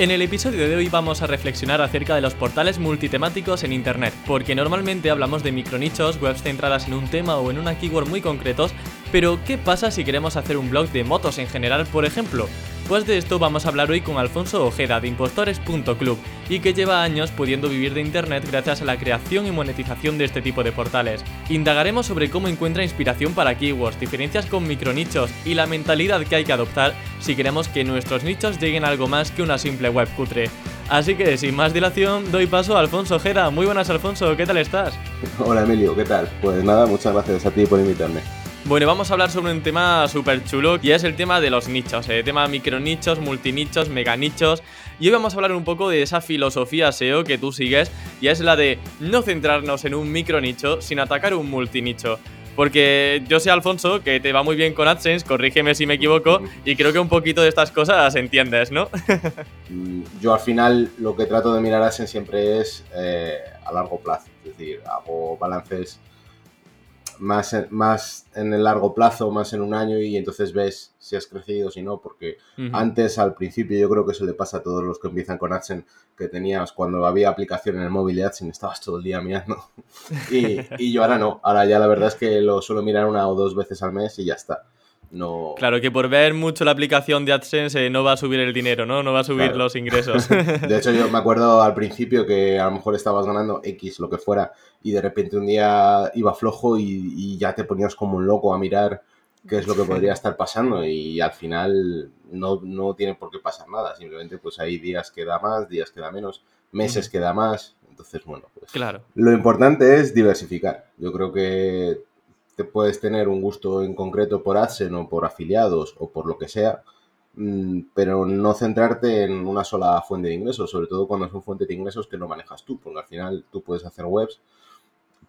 En el episodio de hoy vamos a reflexionar acerca de los portales multitemáticos en Internet, porque normalmente hablamos de micronichos, webs centradas en un tema o en una keyword muy concretos, pero ¿qué pasa si queremos hacer un blog de motos en general, por ejemplo? Pues de esto vamos a hablar hoy con Alfonso Ojeda de impostores.club y que lleva años pudiendo vivir de internet gracias a la creación y monetización de este tipo de portales. Indagaremos sobre cómo encuentra inspiración para keywords, diferencias con micronichos y la mentalidad que hay que adoptar si queremos que nuestros nichos lleguen a algo más que una simple web cutre. Así que sin más dilación, doy paso a Alfonso Ojeda. Muy buenas Alfonso, ¿qué tal estás? Hola Emilio, ¿qué tal? Pues nada, muchas gracias a ti por invitarme. Bueno, vamos a hablar sobre un tema súper chulo y es el tema de los nichos, el eh, tema micronichos, multinichos, meganichos. Y hoy vamos a hablar un poco de esa filosofía SEO que tú sigues y es la de no centrarnos en un micronicho, sino atacar un multinicho. Porque yo sé, Alfonso, que te va muy bien con AdSense, corrígeme si me equivoco, y creo que un poquito de estas cosas entiendes, ¿no? Mm, yo al final lo que trato de mirar AdSense siempre es eh, a largo plazo, es decir, hago balances más en, más en el largo plazo, más en un año y entonces ves si has crecido o si no, porque antes al principio yo creo que eso le pasa a todos los que empiezan con AdSense, que tenías cuando había aplicación en el móvil de AdSense estabas todo el día mirando. Y, y yo ahora no, ahora ya la verdad es que lo suelo mirar una o dos veces al mes y ya está. No... Claro, que por ver mucho la aplicación de AdSense eh, no va a subir el dinero, ¿no? No va a subir los ingresos. De hecho, yo me acuerdo al principio que a lo mejor estabas ganando X, lo que fuera, y de repente un día iba flojo y, ya te ponías como un loco a mirar qué es lo que podría estar pasando y al final no, no tiene por qué pasar nada, simplemente pues hay días que da más, días que da menos, meses que da más, entonces bueno, pues claro. lo importante es diversificar. Yo creo que te puedes tener un gusto en concreto por AdSense o por afiliados o por lo que sea, mm, pero no centrarte en una sola fuente de ingresos, sobre todo cuando es una fuente de ingresos que no manejas tú, porque al final tú puedes hacer webs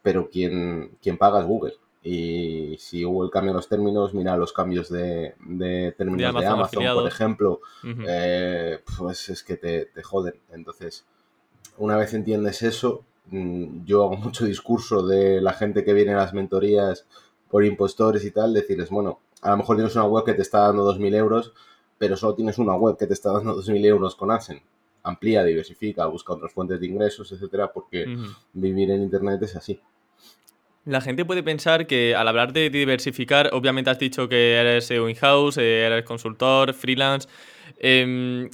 pero quien, quien paga es Google. Y si Google cambia los términos, mira los cambios de, términos de Amazon, por ejemplo, eh, pues es que te, te, joden. Entonces, una vez entiendes eso, yo hago mucho discurso de la gente que viene a las mentorías por impostores y tal, decirles, bueno, a lo mejor tienes una web que te está dando 2.000 euros, pero solo tienes una web que te está dando 2.000 euros con AdSense amplía, diversifica, busca otras fuentes de ingresos, etcétera, porque vivir en internet es así. La gente puede pensar que al hablar de diversificar, obviamente has dicho que eres SEO in-house, eh, eres consultor, freelance. Em,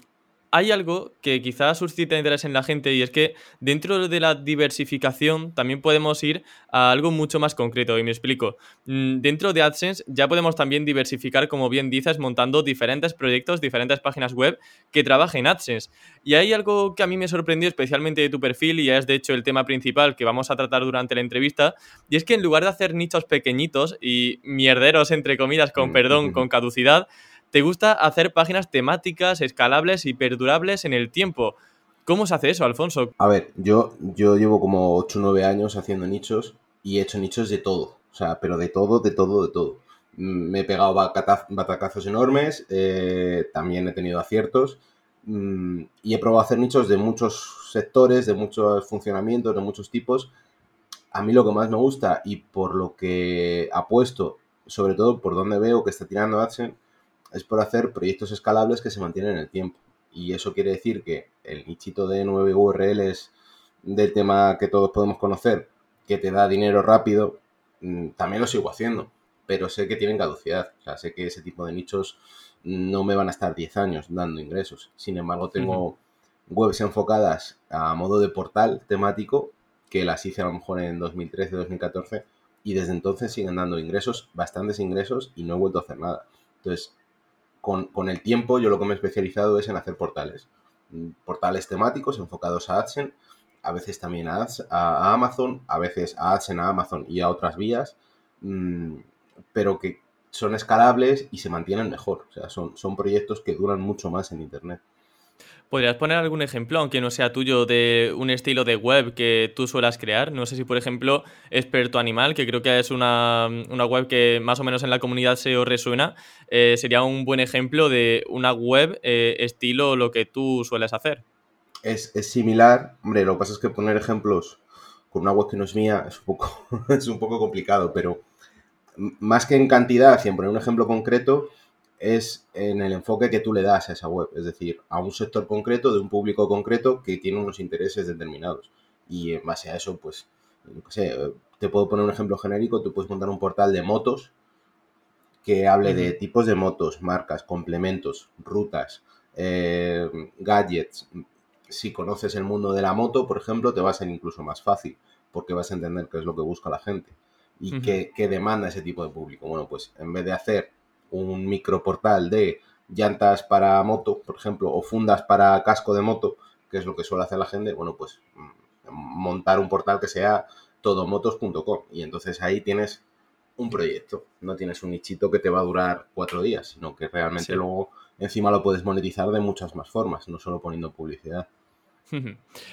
hay algo que quizás suscita interés en la gente y es que dentro de la diversificación también podemos ir a algo mucho más concreto y me explico. Mm, dentro de AdSense ya podemos también diversificar, como bien dices, montando diferentes proyectos, diferentes páginas web que trabajen en AdSense. Y hay algo que a mí me sorprendió especialmente de tu perfil y es de hecho el tema principal que vamos a tratar durante la entrevista y es que en lugar de hacer nichos pequeñitos y mierderos entre comillas con mm, perdón, con caducidad, te gusta hacer páginas temáticas, escalables y perdurables en el tiempo. ¿Cómo se hace eso, Alfonso? A ver, yo, yo llevo como 8 o 9 años haciendo nichos y he hecho nichos de todo. O sea, pero de todo, de todo, de todo. Mm, me he pegado batacazos enormes, eh, también he tenido aciertos mm, y he probado hacer nichos de muchos sectores, de muchos funcionamientos, de muchos tipos. A mí lo que más me gusta y por lo que apuesto, sobre todo por donde veo que está tirando AdSense, es por hacer proyectos escalables que se mantienen en el tiempo. Y eso quiere decir que el nichito de 9 URLs del tema que todos podemos conocer, que te da dinero rápido, mm, también lo sigo haciendo. Pero sé que tienen caducidad. O sea, sé que ese tipo de nichos no me van a estar 10 años dando ingresos. Sin embargo, tengo webs enfocadas a modo de portal temático que las hice a lo mejor en 2013, 2014 y desde entonces siguen dando ingresos, bastantes ingresos y no he vuelto a hacer nada. Entonces, con, el tiempo yo lo que me he especializado es en hacer portales. Mm, portales temáticos enfocados a AdSense, a veces también a, Amazon, a veces a AdSense, a Amazon y a otras vías. Mm, pero que son escalables y se mantienen mejor. O sea, son, son proyectos que duran mucho más en Internet. ¿Podrías poner algún ejemplo, aunque no sea tuyo, de un estilo de web que tú suelas crear? No sé si, por ejemplo, Experto Animal, que creo que es una, web que más o menos en la comunidad SEO resuena, eh, sería un buen ejemplo de una web eh, estilo lo que tú sueles hacer. Es, similar, hombre, lo que pasa es que poner ejemplos con una web que no es mía es un poco, es un poco complicado, pero más que en cantidad y en poner un ejemplo concreto, es en el enfoque que tú le das a esa web, es decir, a un sector concreto, de un público concreto que tiene unos intereses determinados. Y en base a eso, pues, no sé, te puedo poner un ejemplo genérico, tú puedes montar un portal de motos que hable de tipos de motos, marcas, complementos, rutas, eh, gadgets. Si conoces el mundo de la moto, por ejemplo, te va a ser incluso más fácil, porque vas a entender qué es lo que busca la gente y qué, qué demanda ese tipo de público. Bueno, pues en vez de hacer un microportal de llantas para moto, por ejemplo, o fundas para casco de moto, que es lo que suele hacer la gente, bueno, pues mm, montar un portal que sea todomotos.com y entonces ahí tienes un proyecto, no tienes un nichito que te va a durar cuatro días, sino que realmente luego encima lo puedes monetizar de muchas más formas, no solo poniendo publicidad.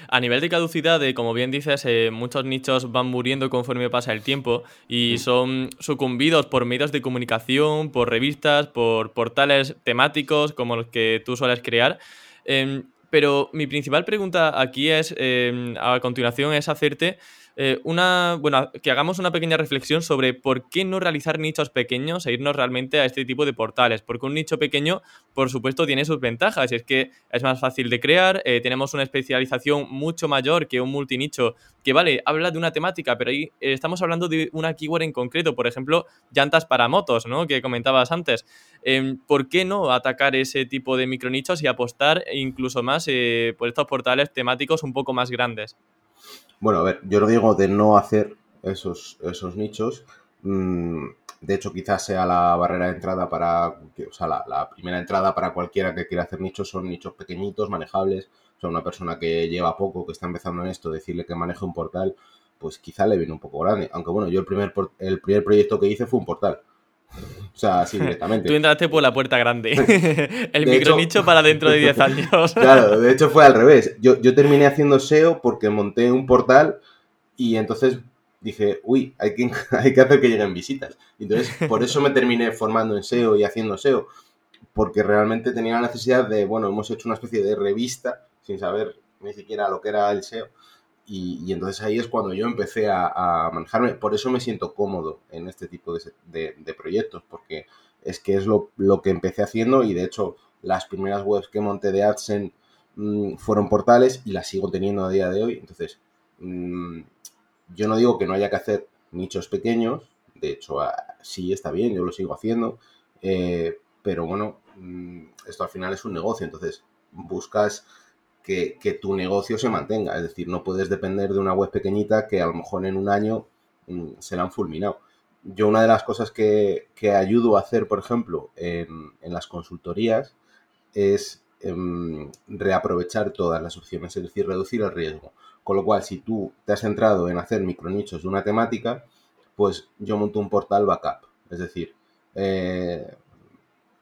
A nivel de caducidad, como bien dices, eh, muchos nichos van muriendo conforme pasa el tiempo y son sucumbidos por medios de comunicación, por revistas, por portales temáticos como los que tú sueles crear. Em, pero mi principal pregunta aquí es, em, a continuación, es hacerte eh, una, bueno, que hagamos una pequeña reflexión sobre por qué no realizar nichos pequeños e irnos realmente a este tipo de portales. Porque un nicho pequeño, por supuesto, tiene sus ventajas. Es que es más fácil de crear, eh, tenemos una especialización mucho mayor que un multinicho que, vale, habla de una temática, pero ahí eh, estamos hablando de una keyword en concreto. Por ejemplo, llantas para motos, ¿no? Que comentabas antes. Em, ¿Por qué no atacar ese tipo de micronichos y apostar incluso más por estos portales temáticos un poco más grandes? Bueno, a ver, yo lo digo de no hacer esos, esos nichos. Mm, de hecho, quizás sea la barrera de entrada para, o sea, la, primera entrada para cualquiera que quiera hacer nichos son nichos pequeñitos, manejables. O sea, una persona que lleva poco, que está empezando en esto, decirle que maneje un portal, pues quizá le viene un poco grande. Aunque bueno, yo el primer, el primer proyecto que hice fue un portal. O sea, así directamente. Tú entraste por la puerta grande. el micronicho para dentro de 10 años. claro, de hecho fue al revés. Yo, yo terminé haciendo SEO porque monté un portal y entonces dije, uy, hay que, hay que hacer que lleguen visitas. Entonces, por eso me terminé formando en SEO y haciendo SEO. Porque realmente tenía la necesidad de, bueno, hemos hecho una especie de revista sin saber ni siquiera lo que era el SEO y, entonces ahí es cuando yo empecé a, manejarme. Por eso me siento cómodo en este tipo de, proyectos, porque es que es lo, que empecé haciendo y de hecho las primeras webs que monté de AdSense mm, fueron portales y las sigo teniendo a día de hoy. Entonces, mm, yo no digo que no haya que hacer nichos pequeños, de hecho ah, sí está bien, yo lo sigo haciendo, eh, pero bueno, mm, esto al final es un negocio, entonces buscas que, tu negocio se mantenga. Es decir, no puedes depender de una web pequeñita que a lo mejor en un año mm, se la han fulminado. Yo una de las cosas que, ayudo a hacer, por ejemplo, en, las consultorías es em, reaprovechar todas las opciones, es decir, reducir el riesgo. Con lo cual, si tú te has centrado en hacer micronichos de una temática, pues yo monto un portal backup. Es decir, eh,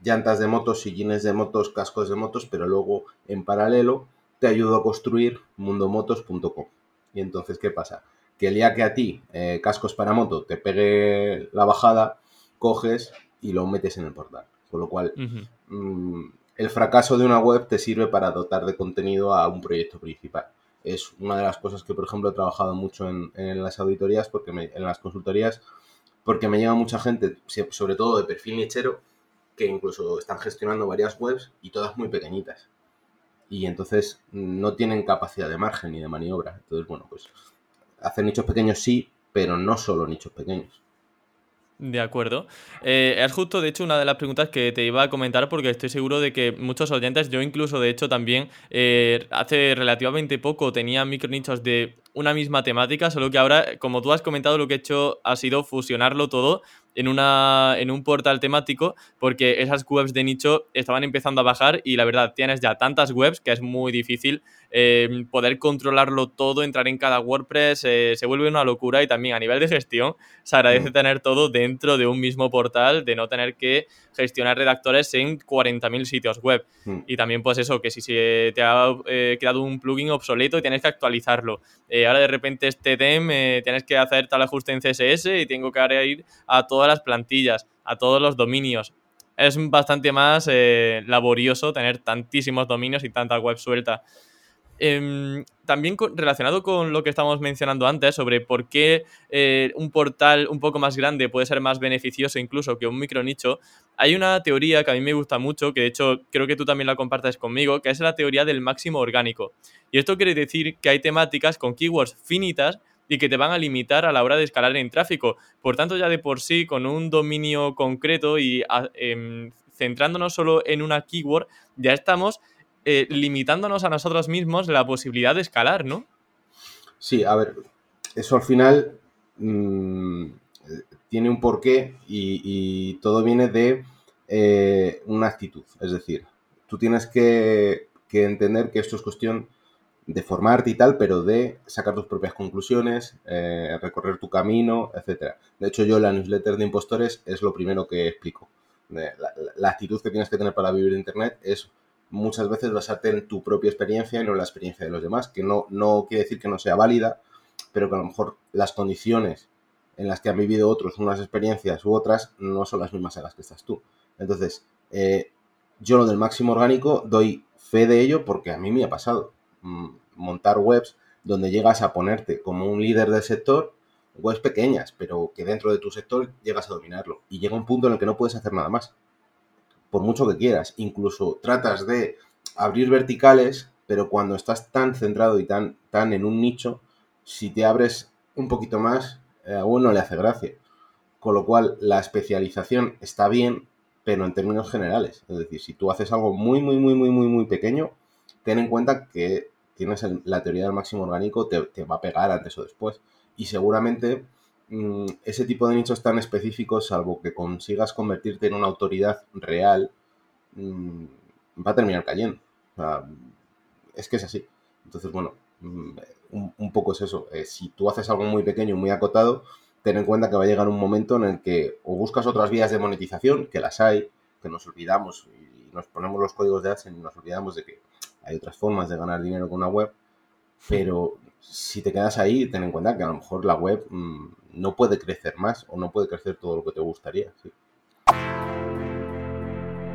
llantas de motos, sillines de motos, cascos de motos, pero luego en paralelo te ayudo a construir mundomotos.com. Y entonces, ¿qué pasa? Que el día que a ti, eh, cascos para moto, te pegue la bajada, coges y lo metes en el portal. Con lo cual, mm, el fracaso de una web te sirve para dotar de contenido a un proyecto principal. Es una de las cosas que, por ejemplo, he trabajado mucho en, las auditorías, porque en las consultorías, porque me llega mucha gente, sobre todo de perfil nichero, que incluso están gestionando varias webs y todas muy pequeñitas y entonces no tienen capacidad de margen ni de maniobra. Entonces, bueno, pues hacer nichos pequeños sí, pero no solo nichos pequeños. De acuerdo. Eh, es justo, de hecho, una de las preguntas que te iba a comentar porque estoy seguro de que muchos oyentes, yo incluso, de hecho, también eh, hace relativamente poco tenía micronichos de una misma temática, solo que ahora, como tú has comentado, lo que he hecho ha sido fusionarlo todo en, una, en un portal temático porque esas webs de nicho estaban empezando a bajar y la verdad tienes ya tantas webs que es muy difícil eh, poder controlarlo todo, entrar en cada WordPress, eh, se vuelve una locura y también a nivel de gestión se agradece mm. tener todo dentro de un mismo portal, de no tener que gestionar redactores en 40.000 sitios web. Mm. Y también pues eso, que si se te ha eh, quedado un plugin obsoleto y tienes que actualizarlo. Ahora de repente este DEM tienes que hacer tal ajuste en CSS y tengo que ir a todas las plantillas, a todos los dominios es bastante más laborioso tener tantísimos dominios y tanta web suelta. Em, también relacionado con lo que estábamos mencionando antes sobre por qué eh, un portal un poco más grande puede ser más beneficioso incluso que un micronicho, hay una teoría que a mí me gusta mucho, que de hecho creo que tú también la compartes conmigo, que es la teoría del máximo orgánico. Y esto quiere decir que hay temáticas con keywords finitas y que te van a limitar a la hora de escalar en tráfico. Por tanto, ya de por sí, con un dominio concreto y em, centrándonos solo en una keyword, ya estamos eh, limitándonos a nosotros mismos la posibilidad de escalar, ¿no? Sí, a ver, eso al final mm, tiene un porqué y, todo viene de eh, una actitud. Es decir, tú tienes que, entender que esto es cuestión de formarte y tal, pero de sacar tus propias conclusiones, eh, recorrer tu camino, etc. De hecho, yo la newsletter de impostores es lo primero que explico. La, la, actitud que tienes que tener para vivir en Internet es muchas veces basarte en tu propia experiencia y no en la experiencia de los demás, que no, no quiere decir que no sea válida, pero que a lo mejor las condiciones en las que han vivido otros unas experiencias u otras no son las mismas en las que estás tú. Entonces, eh, yo lo del máximo orgánico doy fe de ello porque a mí me ha pasado. Mm, montar webs donde llegas a ponerte como un líder del sector, webs pequeñas, pero que dentro de tu sector llegas a dominarlo. Y llega un punto en el que no puedes hacer nada más por mucho que quieras. Incluso tratas de abrir verticales, pero cuando estás tan centrado y tan, tan en un nicho, si te abres un poquito más, eh, a uno le hace gracia. Con lo cual, la especialización está bien, pero en términos generales. Es decir, si tú haces algo muy, muy, muy, muy, muy, muy pequeño, ten en cuenta que tienes la teoría del máximo orgánico, te, va a pegar antes o después. Y seguramente ese tipo de nichos tan específicos, salvo que consigas convertirte en una autoridad real, mm, va a terminar cayendo. es que es así. Entonces, bueno, mm, un, poco es eso. Eh, si tú haces algo muy pequeño, muy acotado, ten en cuenta que va a llegar un momento en el que o buscas otras vías de monetización, que las hay, que nos olvidamos y nos ponemos los códigos de AdSense y nos olvidamos de que hay otras formas de ganar dinero con una web, pero si te quedas ahí, ten en cuenta que a lo mejor la web mm, no puede crecer más o no puede crecer todo lo que te gustaría. ¿sí?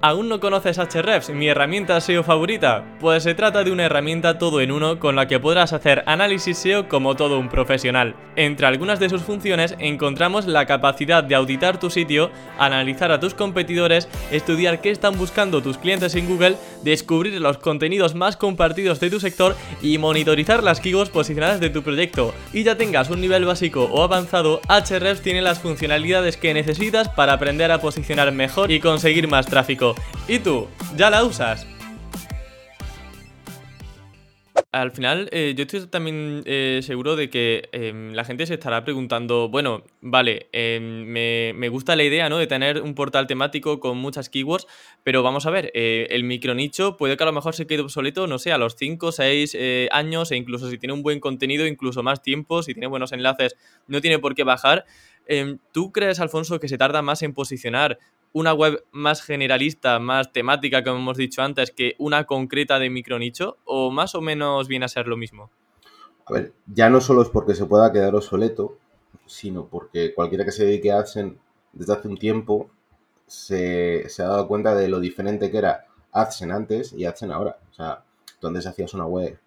¿Aún no conoces Hrefs, mi herramienta SEO favorita? Pues se trata de una herramienta todo en uno con la que podrás hacer análisis SEO como todo un profesional. Entre algunas de sus funciones encontramos la capacidad de auditar tu sitio, analizar a tus competidores, estudiar qué están buscando tus clientes en Google, descubrir los contenidos más compartidos de tu sector y monitorizar las keywords posicionadas de tu proyecto. Y ya tengas un nivel básico o avanzado, Hrefs tiene las funcionalidades que necesitas para aprender a posicionar mejor y conseguir más tráfico. ¿Y tú? ¿Ya la usas? Al final, eh, yo estoy también eh, seguro de que em, la gente se estará preguntando, bueno, vale, em, me, gusta la idea ¿no? de tener un portal temático con muchas keywords, pero vamos a ver, eh, el micronicho puede que a lo mejor se quede obsoleto, no sé, a los 5 o 6 años, e incluso si tiene un buen contenido, incluso más tiempo, si tiene buenos enlaces, no tiene por qué bajar. Em, ¿Tú crees, Alfonso, que se tarda más en posicionar una web más generalista, más temática, como hemos dicho antes, que una concreta de micronicho? ¿O más o menos viene a ser lo mismo? A ver, ya no solo es porque se pueda quedar obsoleto, sino porque cualquiera que se dedique a AdSense desde hace un tiempo se, ha dado cuenta de lo diferente que era AdSense antes y AdSense ahora. O sea, se hacías una web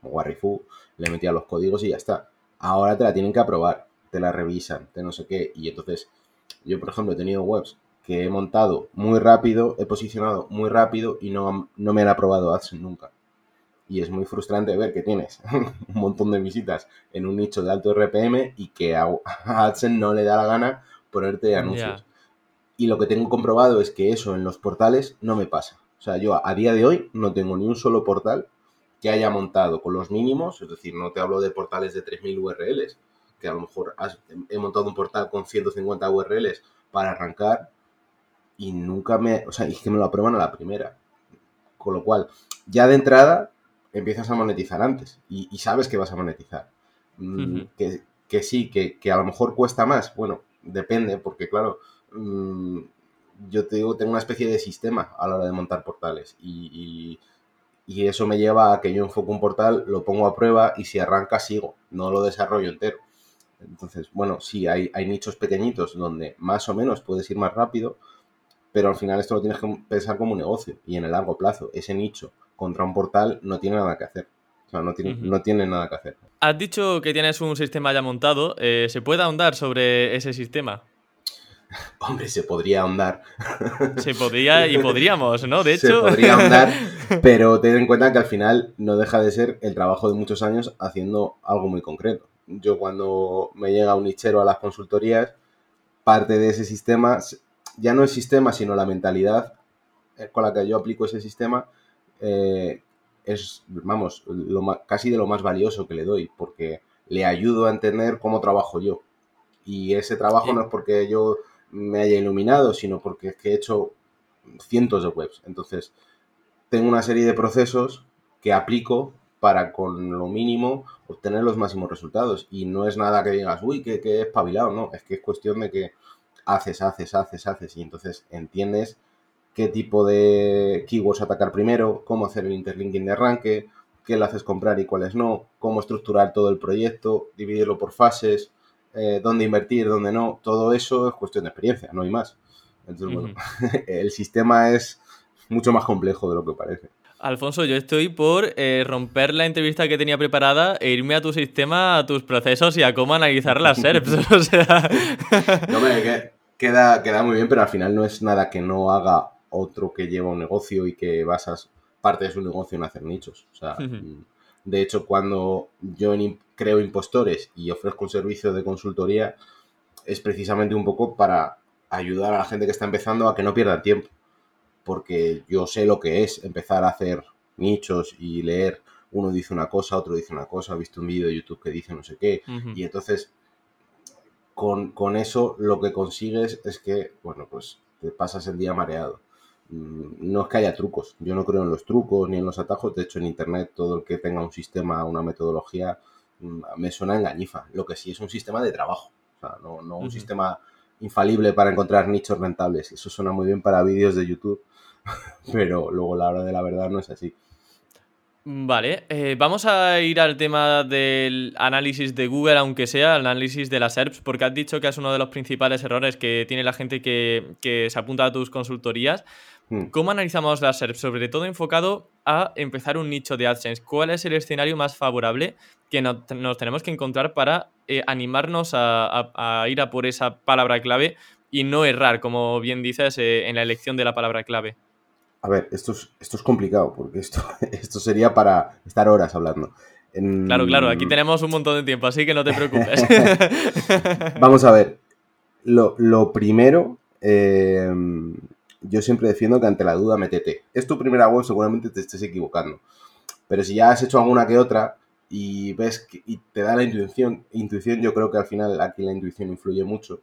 como Warrifu, le metías los códigos y ya está. Ahora te la tienen que aprobar, te la revisan, te no sé qué. Y entonces, yo por ejemplo he tenido webs que he montado muy rápido, he posicionado muy rápido y no, no me han aprobado AdSense nunca. Y es muy frustrante ver que tienes un montón de visitas en un nicho de alto RPM y que a AdSense no le da la gana ponerte anuncios. Y lo que tengo comprobado es que eso en los portales no me pasa. O sea, yo a día de hoy no tengo ni un solo portal que haya montado con los mínimos, es decir, no te hablo de portales de 3.000 URLs, que a lo mejor he montado un portal con 150 URLs para arrancar y nunca me, o sea, es que me lo aprueban a la primera. Con lo cual, ya de entrada empiezas a monetizar antes y, sabes que vas a monetizar. Mm, que, sí, que, a lo mejor cuesta más. Bueno, depende, porque claro, mm, yo te digo, tengo una especie de sistema a la hora de montar portales y, y, eso me lleva a que yo enfoco un portal, lo pongo a prueba y si arranca sigo, no lo desarrollo entero. Entonces, bueno, sí, hay, hay nichos pequeñitos donde más o menos puedes ir más rápido, pero al final esto lo tienes que pensar como un negocio y en el largo plazo ese nicho contra un portal no tiene nada que hacer. O sea, no tiene, no tiene nada que hacer. Has dicho que tienes un sistema ya montado. Eh, ¿Se puede ahondar sobre ese sistema? Hombre, se podría ahondar. Se podría y podríamos, ¿no? De hecho. Se podría ahondar, pero ten en cuenta que al final no deja de ser el trabajo de muchos años haciendo algo muy concreto. Yo cuando me llega un nichero a las consultorías, parte de ese sistema ya no el sistema, sino la mentalidad eh, con la que yo aplico ese sistema, eh, es, vamos, lo casi de lo más valioso que le doy, porque le ayudo a entender cómo trabajo yo. Y ese trabajo no es porque yo me haya iluminado, sino porque es que he hecho cientos de webs. Entonces, tengo una serie de procesos que aplico para con lo mínimo obtener los máximos resultados. Y no es nada que digas, uy, que, que espabilado, no, es que es cuestión de que haces, haces, haces, haces y entonces entiendes qué tipo de keywords atacar primero, cómo hacer el interlinking de arranque, qué le haces comprar y cuáles no, cómo estructurar todo el proyecto, dividirlo por fases, eh, dónde invertir, dónde no, todo eso es cuestión de experiencia, no hay más. Entonces, bueno, el sistema es mucho más complejo de lo que parece. Alfonso, yo estoy por eh, romper la entrevista que tenía preparada e irme a tu sistema, a tus procesos y a cómo analizar las SERPs. o sea... no, me, queda, queda muy bien, pero al final no es nada que no haga otro que lleva un negocio y que basas parte de su negocio en hacer nichos. O sea, mm, de hecho, cuando yo creo impostores y ofrezco un servicio de consultoría, es precisamente un poco para ayudar a la gente que está empezando a que no pierda tiempo. Porque yo sé lo que es empezar a hacer nichos y leer. Uno dice una cosa, otro dice una cosa, he visto un vídeo de YouTube que dice no sé qué. Y entonces con, eso lo que consigues es que, bueno, pues te pasas el día mareado. Mm, no es que haya trucos, yo no creo en los trucos ni en los atajos, de hecho en Internet todo el que tenga un sistema, una metodología, mm, me suena engañifa. Lo que sí es un sistema de trabajo, o sea, no, no un sistema infalible para encontrar nichos rentables. Eso suena muy bien para vídeos de YouTube, pero luego la hora de la verdad no es así. Vale, eh, vamos a ir al tema del análisis de Google, aunque sea el análisis de las SERPs, porque has dicho que es uno de los principales errores que tiene la gente que, se apunta a tus consultorías. Hmm. ¿Cómo analizamos las SERPs? Sobre todo enfocado a empezar un nicho de AdSense. ¿Cuál es el escenario más favorable que nos tenemos que encontrar para eh, animarnos a, ir a por esa palabra clave y no errar, como bien dices, eh, en la elección de la palabra clave? A ver, esto es, esto es complicado, porque esto, esto sería para estar horas hablando. Claro, claro, aquí tenemos un montón de tiempo, así que no te preocupes. Vamos a ver. Lo, primero, em, yo siempre defiendo que ante la duda métete. Es tu primera web, seguramente te estés equivocando. Pero si ya has hecho alguna que otra y ves que, y te da la intuición, intuición, yo creo que al final aquí la intuición influye mucho.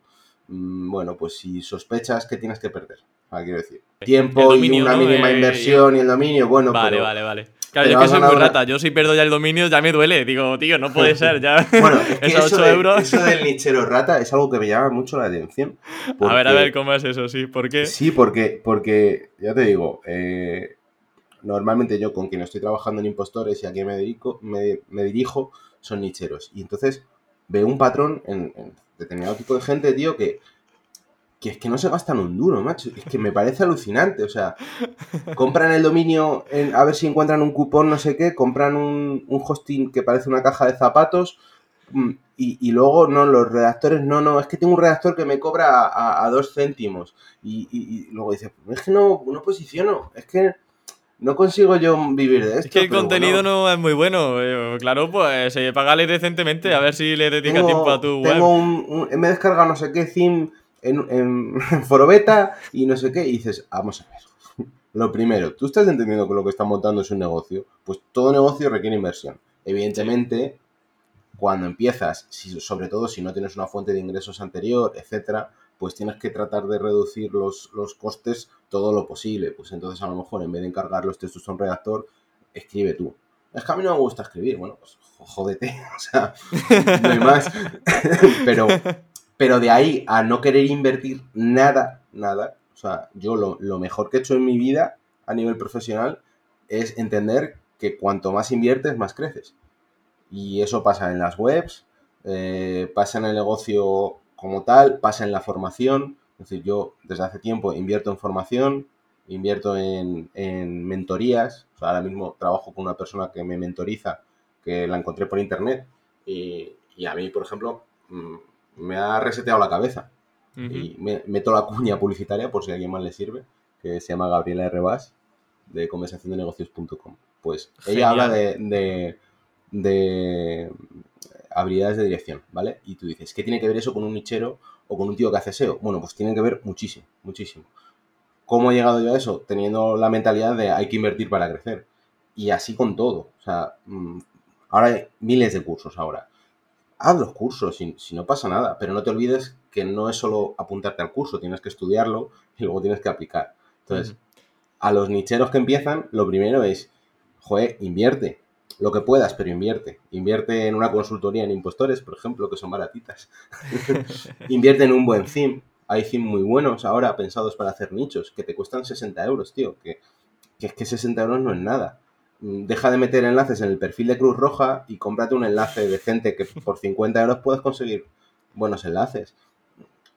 Mm, bueno, pues si sospechas que tienes que perder, quiero decir, tiempo y una mínima eh, inversión y el dominio, bueno, Vale, vale, vale. Claro, yo que soy muy rata. Yo si pierdo ya el dominio ya me duele. Digo, tío, no puede ser. Ya. bueno, eso, euros. eso del nichero rata es algo que me llama mucho la atención. a ver, a ver, ¿cómo es eso? Sí, ¿por qué? Sí, porque, porque ya te digo, eh, normalmente yo con quien estoy trabajando en impostores y a quien me, dedico, me, dirijo son nicheros. Y entonces veo un patrón en, en determinado tipo de gente, tío, que que es que no se gastan un duro, macho. Es que me parece alucinante. O sea, compran el dominio a ver si encuentran un cupón, no sé qué, compran un, hosting que parece una caja de zapatos. Mm, y, luego, no, los redactores, no, no, es que tengo un redactor que me cobra a, dos céntimos. Y, luego dice, es que no, no posiciono, es que no consigo yo vivir de esto. Es que el contenido no es muy bueno. Eh, claro, pues eh, pagale decentemente, a ver si le dedica tiempo a tu tengo Un, me he descargado no sé qué theme en, en, foro beta y no sé qué, y dices, vamos a ver. Lo primero, tú estás entendiendo que lo que está montando es un negocio, pues todo negocio requiere inversión. Evidentemente, cuando empiezas, sobre todo si no tienes una fuente de ingresos anterior, etcétera, pues tienes que tratar de reducir los, los costes todo lo posible. Pues entonces a lo mejor en vez de encargar los textos a un redactor, escribe tú. Es que a mí no me gusta escribir. Bueno, pues jódete, o sea, no hay más. pero, pero de ahí a no querer invertir nada, nada, o sea, yo lo, lo mejor que he hecho en mi vida a nivel profesional es entender que cuanto más inviertes, más creces. Y eso pasa en las webs, eh, pasa en el negocio como tal, pasa en la formación. Es decir, yo desde hace tiempo invierto en formación, invierto en, mentorías. O sea, ahora mismo trabajo con una persona que me mentoriza, que la encontré por internet. Y, a mí, por ejemplo, mm, me ha reseteado la cabeza. Y me, meto la cuña publicitaria por si a alguien más le sirve, que se llama Gabriela Rebas, de conversaciondenegocios.com. Pues ella habla de, de, habilidades de dirección, ¿vale? Y tú dices, ¿qué tiene que ver eso con un nichero o con un tío que hace SEO? Bueno, pues tiene que ver muchísimo, muchísimo. ¿Cómo he llegado yo a eso? Teniendo la mentalidad de hay que invertir para crecer. Y así con todo. O sea, mm, ahora hay miles de cursos ahora. Haz los cursos, si, no pasa nada, pero no te olvides que no es solo apuntarte al curso, tienes que estudiarlo y luego tienes que aplicar. Entonces, a los nicheros que empiezan, lo primero es, joder, invierte, lo que puedas, pero invierte. Invierte en una consultoría en impostores, por ejemplo, que son baratitas. invierte en un buen theme hay themes muy buenos ahora pensados para hacer nichos, que te cuestan 60 euros, tío, que, es que 60 euros no es nada. Mm, deja de meter enlaces en el perfil de Cruz Roja y cómprate un enlace decente que por 50 euros puedes conseguir buenos enlaces.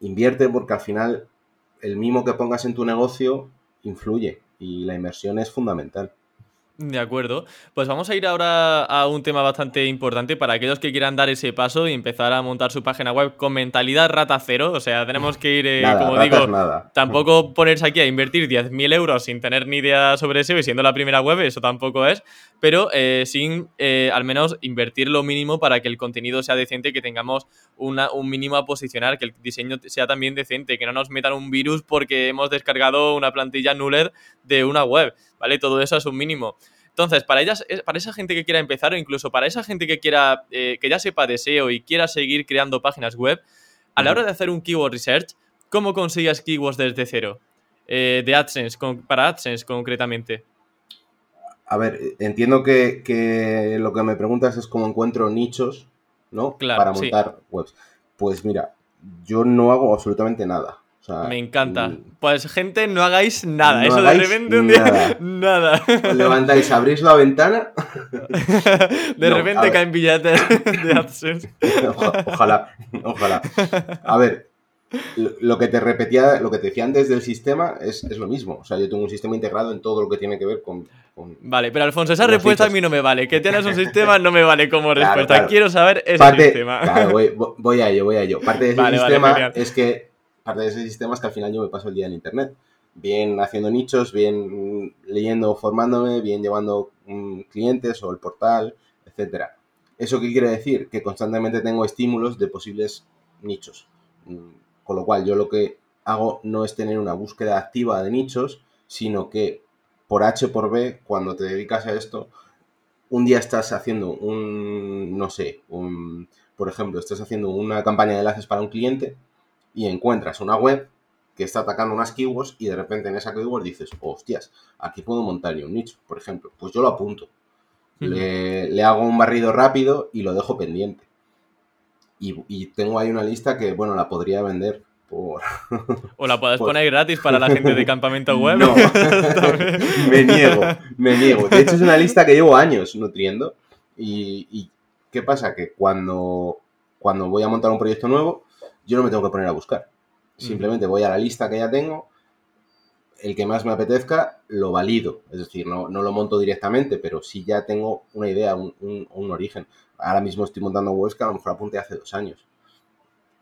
Invierte porque al final el mimo que pongas en tu negocio influye y la inversión es fundamental. De acuerdo. Pues vamos a ir ahora a un tema bastante importante para aquellos que quieran dar ese paso y empezar a montar su página web con mentalidad rata cero. O sea, tenemos que ir, eh, como digo, tampoco ponerse aquí a invertir 10.000 euros sin tener ni idea sobre eso y siendo la primera web, eso tampoco es. Pero eh, sin eh, al menos invertir lo mínimo para que el contenido sea decente, que tengamos una, un mínimo a posicionar, que el diseño sea también decente, que no nos metan un virus porque hemos descargado una plantilla Nuller de una web. ¿Vale? Todo eso es un mínimo. Entonces, para, ellas, para esa gente que quiera empezar o incluso para esa gente que quiera, eh, que ya sepa de SEO y quiera seguir creando páginas web, a la hora de hacer un keyword research, ¿cómo consigues keywords desde cero? Eh, de AdSense, para AdSense concretamente. A ver, entiendo que, lo que me preguntas es cómo encuentro nichos, ¿no? Claro, para montar webs. Pues mira, yo no hago absolutamente nada. Me encanta. Pues gente, no hagáis nada. Eso de repente un día. Nada. levantáis, abrís la ventana. de repente caen billetes de AdSense. ojalá, ojalá. A ver, lo que te repetía, lo que te decía antes del sistema es, lo mismo. O sea, yo tengo un sistema integrado en todo lo que tiene que ver con. vale, pero Alfonso, esa respuesta a mí no me vale. Que tienes un sistema no me vale como respuesta. Quiero saber ese sistema. Claro, voy, a ello, voy a ello. Parte de ese sistema es que parte de ese sistema es que al final yo me paso el día en Internet. Bien haciendo nichos, bien leyendo, formándome, bien llevando mm, clientes o el portal, etcétera. ¿Eso qué quiere decir? Que constantemente tengo estímulos de posibles nichos. Mm, con lo cual yo lo que hago no es tener una búsqueda activa de nichos, sino que por H por B, cuando te dedicas a esto, un día estás haciendo un, no sé, un, por ejemplo, estás haciendo una campaña de enlaces para un cliente y encuentras una web que está atacando unas keywords y de repente en esa keyword dices, hostias, aquí puedo montar un nicho, por ejemplo. Pues yo lo apunto. le, hago un barrido rápido y lo dejo pendiente. Y, tengo ahí una lista que, bueno, la podría vender por... O la puedes poner gratis para la gente de campamento web. No, me niego, me niego. De hecho es una lista que llevo años nutriendo. Y, y ¿qué pasa? Que cuando, cuando voy a montar un proyecto nuevo, yo no me tengo que poner a buscar. Simplemente voy a la lista que ya tengo, el que más me apetezca, lo valido. Es decir, no, lo monto directamente, pero sí ya tengo una idea, un, origen. Ahora mismo estoy montando webs que a lo mejor apunté hace dos años.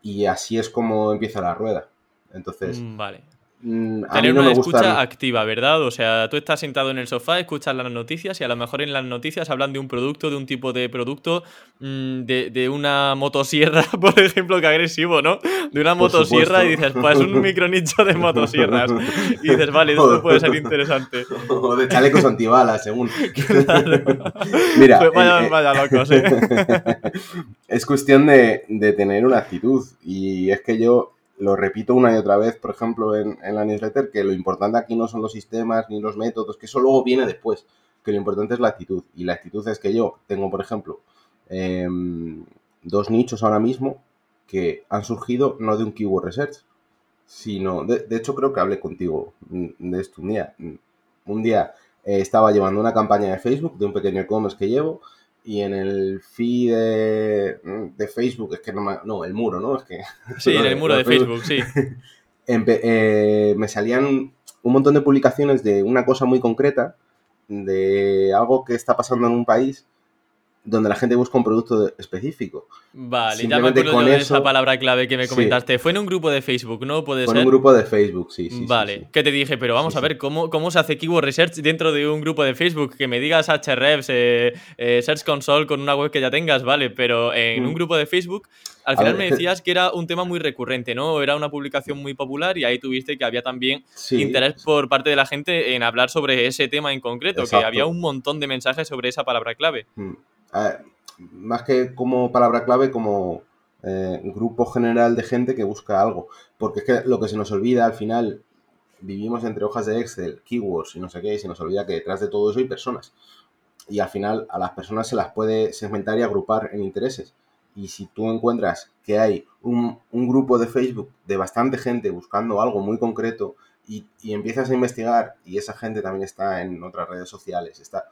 Y así es como empieza la rueda. Entonces, mm, vale. Mm, a Tener no una escucha activa, ¿verdad? O sea, tú estás sentado en el sofá, escuchas las noticias y a lo mejor en las noticias hablan de un producto, de un tipo de producto, mm, de, de una motosierra, por ejemplo, que agresivo, ¿no? De una motosierra y dices, pues un micronicho de motosierras. Y dices, vale, esto puede ser interesante. o de chalecos antibalas, según. Mira, Pues vaya, eh, eh, vaya locos, ¿eh? es cuestión de, de tener una actitud. Y es que yo lo repito una y otra vez, por ejemplo, en, en la newsletter, que lo importante aquí no son los sistemas ni los métodos, que eso luego viene después. Que lo importante es la actitud. Y la actitud es que yo tengo, por ejemplo, em, dos nichos ahora mismo que han surgido no de un keyword research, sino, de, de hecho creo que hablé contigo de esto un día. Un día eh, estaba llevando una campaña de Facebook, de un pequeño e-commerce que llevo, y en el feed de, de Facebook, es que no, me- no, el muro, ¿no? Es que... Sí, en el muro de Facebook, sí. empe- eh, me salían un montón de publicaciones de una cosa muy concreta, de algo que está pasando en un país donde la gente busca un producto específico. Vale, ya me acuerdo con de eso- esa palabra clave que me Sí. comentaste. Fue en un grupo de Facebook, ¿no? Puede Con ser. un grupo de Facebook, sí, sí. Vale, sí. que te dije, pero vamos a ver, ¿cómo, ¿cómo se hace keyword research dentro de un grupo de Facebook? Que me digas Hrefs, eh, eh, Search Console con una web que ya tengas, vale, pero en Mm. un grupo de Facebook, al final me decías que era un tema muy recurrente, ¿no? Era una publicación muy popular y ahí tuviste que había también Sí, interés por parte de la gente en hablar sobre ese tema en concreto, que había un montón de mensajes sobre esa palabra clave. Más que como palabra clave, como eh, grupo general de gente que busca algo. Porque es que lo que se nos olvida al final, vivimos entre hojas de Excel, keywords y no sé qué, y se nos olvida que detrás de todo eso hay personas. Y al final a las personas se las puede segmentar y agrupar en intereses. Y si tú encuentras que hay un, un grupo de Facebook de bastante gente buscando algo muy concreto y, y empiezas a investigar y esa gente también está en otras redes sociales, está,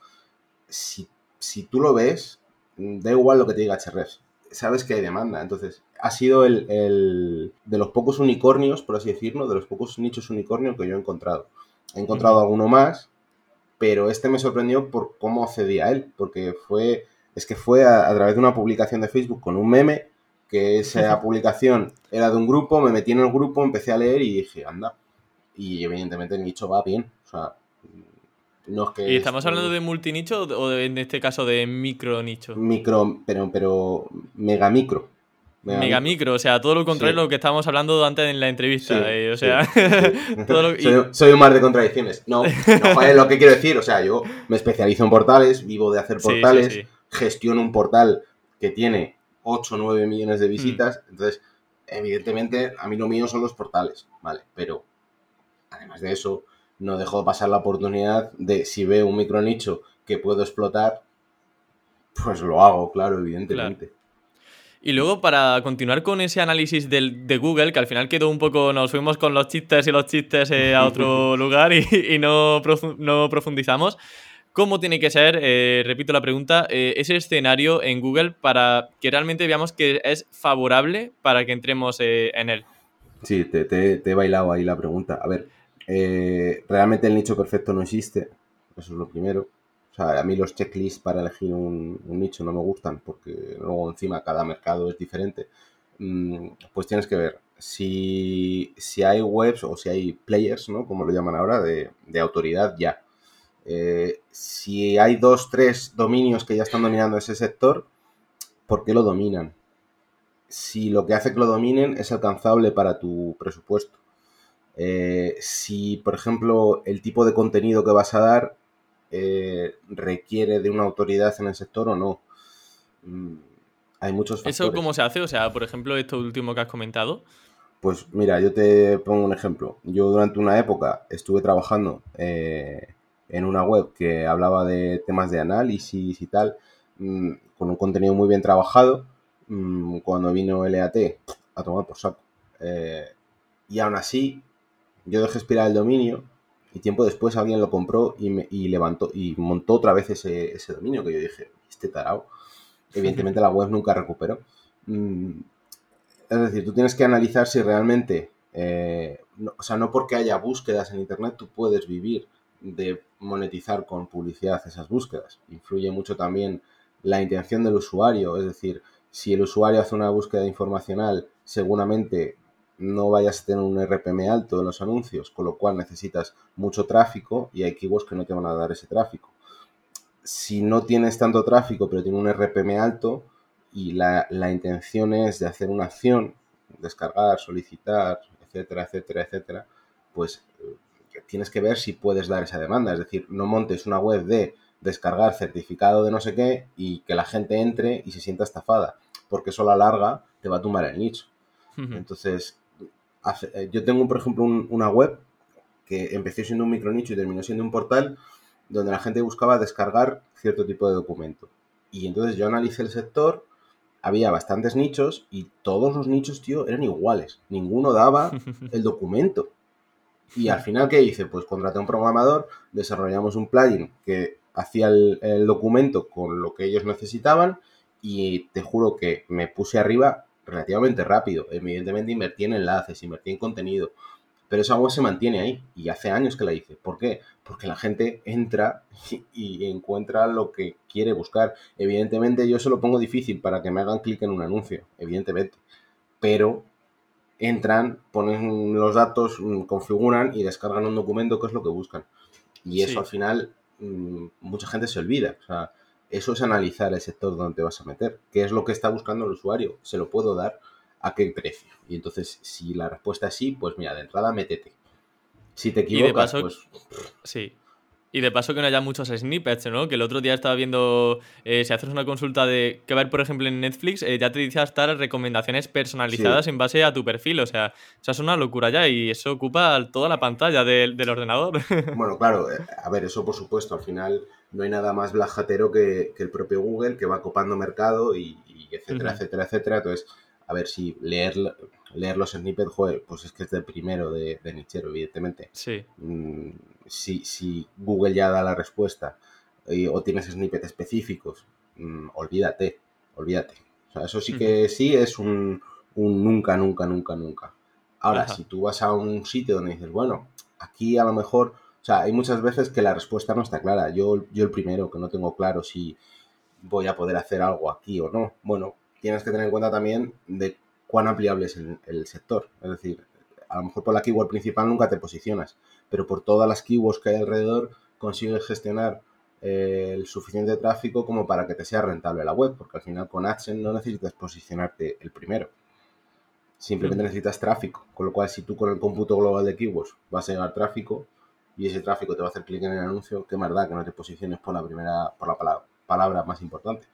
si, si tú lo ves, mm, da igual lo que te diga Hrefs, sabes que hay demanda. Entonces, ha sido el, el- de los pocos unicornios, por así decirlo, de los pocos nichos unicornio que yo he encontrado. He encontrado alguno más, pero este me sorprendió por cómo accedí a él, porque fue, es que fue a, a través de una publicación de Facebook con un meme, que esa publicación era de un grupo, me metí en el grupo, empecé a leer y dije, anda. Y evidentemente el nicho va bien, o sea, no es que... ¿Y estamos hablando de multinicho o de- en este caso de micro nicho? Micro, pero, pero mega micro. Mega micro, o sea, todo lo contrario Sí. de lo que estábamos hablando antes en la entrevista. Sí, eh, o sí, sea, sí. todo lo- y- soy, soy un mar de contradicciones. No, no, joder, lo que quiero decir, o sea, yo me especializo en portales, vivo de hacer Sí, sí, portales, sí. gestiono un portal que tiene 8 o 9 millones de visitas, entonces, evidentemente, a mí lo mío son los portales, ¿vale? Pero, además de eso, no dejo pasar la oportunidad de, si veo un micro nicho que puedo explotar, pues lo hago, claro, evidentemente. Y luego, para continuar con ese análisis del, de Google, que al final quedó un poco, nos fuimos con los chistes y los chistes eh, a otro lugar y, y no, no profundizamos. ¿Cómo tiene que ser, eh, repito la pregunta, eh, ese escenario en Google para que realmente veamos que es favorable para que entremos en él? Sí, te, te- te he bailado ahí la pregunta. A ver, eh, realmente el nicho perfecto no existe. Eso es lo primero. O sea, a mí los checklists para elegir un, nicho no me gustan porque luego encima cada mercado es diferente. Mm, Pues tienes que ver si, si hay webs o si hay players, ¿no? Como lo llaman ahora, de, de autoridad ya. Eh, si hay dos, tres dominios que ya están dominando ese sector, ¿por qué lo dominan? si lo que hace que lo dominen es alcanzable para tu presupuesto. Eh, si, por ejemplo, el tipo de contenido que vas a dar eh, requiere de una autoridad en el sector o no. Mm, hay muchos factores. ¿Eso cómo se hace? O sea, por ejemplo, esto último que has comentado. Pues mira, yo te pongo un ejemplo. Yo durante una época estuve trabajando eh, en una web que hablaba de temas de análisis y tal, mm, con un contenido muy bien trabajado. Mm, cuando vino LAT, a tomar por saco. Eh, y aún así, yo dejé expirar el dominio y tiempo después alguien lo compró y, me- y levantó y montó otra vez ese, ese dominio que yo dije, este tarao. Evidentemente la web nunca recuperó. Mm, es decir, tú tienes que analizar si realmente, eh, no- o sea, no porque haya búsquedas en Internet, tú puedes vivir de monetizar con publicidad esas búsquedas. Influye mucho también la intención del usuario, es decir, si el usuario hace una búsqueda informacional, seguramente no vayas a tener un RPM alto en los anuncios, con lo cual necesitas mucho tráfico y hay keywords que no te van a dar ese tráfico. Si no tienes tanto tráfico, pero tiene un RPM alto y la, la intención es de hacer una acción, descargar, solicitar, etcétera, etcétera, etcétera, pues eh, tienes que ver si puedes dar esa demanda. Es decir, no montes una web de descargar certificado de no sé qué y que la gente entre y se sienta estafada, porque eso a la larga te va a tumbar el nicho. Entonces, eh, yo tengo, por ejemplo, una web que empezó siendo un micronicho y terminó siendo un portal donde la gente buscaba descargar cierto tipo de documento. Y entonces yo analicé el sector, había bastantes nichos y todos los nichos, tío, eran iguales. Ninguno daba el documento. Y al final, ¿qué hice? Pues contraté a un programador, desarrollamos un plugin que hacía el, documento con lo que ellos necesitaban y te juro que me puse arriba relativamente rápido. Evidentemente invertí en enlaces, invertí en contenido, pero esa web se mantiene ahí y hace años que la hice. ¿Por qué? Porque la gente entra y, encuentra lo que quiere buscar. Evidentemente yo se lo pongo difícil para que me hagan clic en un anuncio, evidentemente, pero entran, ponen los datos, mm, configuran y descargan un documento que es lo que buscan. Y eso al final mm, mucha gente se olvida. O sea, eso es analizar el sector donde te vas a meter. ¿Qué es lo que está buscando el usuario? ¿Se lo puedo dar? ¿A qué precio? Y entonces, si la respuesta es sí, pues mira, de entrada métete. Si te equivocas, pues... Sí, y de paso que no haya muchos snippets, ¿no? Que el otro día estaba viendo, eh, si haces una consulta de que ver, por ejemplo, en Netflix, eh, ya te dice hasta recomendaciones personalizadas en base a tu perfil. O sea, eso es una locura ya y eso ocupa toda la pantalla del, ordenador. Bueno, claro, eh, a ver, eso por supuesto, al final no hay nada más blajatero que, el propio Google que va copando mercado y, etcétera, etcétera, etcétera. Entonces, a ver si leer, leer los snippets, joder, pues es que es del primero de, de Nichero, evidentemente. Sí. Mm, si, si, Google ya da la respuesta o tienes snippets específicos, mm, olvídate, olvídate. O sea, eso sí que sí es un, nunca, nunca, nunca, nunca. Ahora, si tú vas a un sitio donde dices, bueno, aquí a lo mejor, o sea, hay muchas veces que la respuesta no está clara. Yo, yo el primero, que no tengo claro si voy a poder hacer algo aquí o no. Bueno, tienes que tener en cuenta también de cuán ampliable es el, sector. Es decir, a lo mejor por la keyword principal nunca te posicionas, pero por todas las keywords que hay alrededor consigues gestionar eh, el suficiente tráfico como para que te sea rentable la web, porque al final con AdSense no necesitas posicionarte el primero. Simplemente necesitas tráfico, con lo cual si tú con el cómputo global de keywords vas a llegar tráfico y ese tráfico te va a hacer clic en el anuncio, qué más da que no te posiciones por la primera, por la palabra, palabra más importante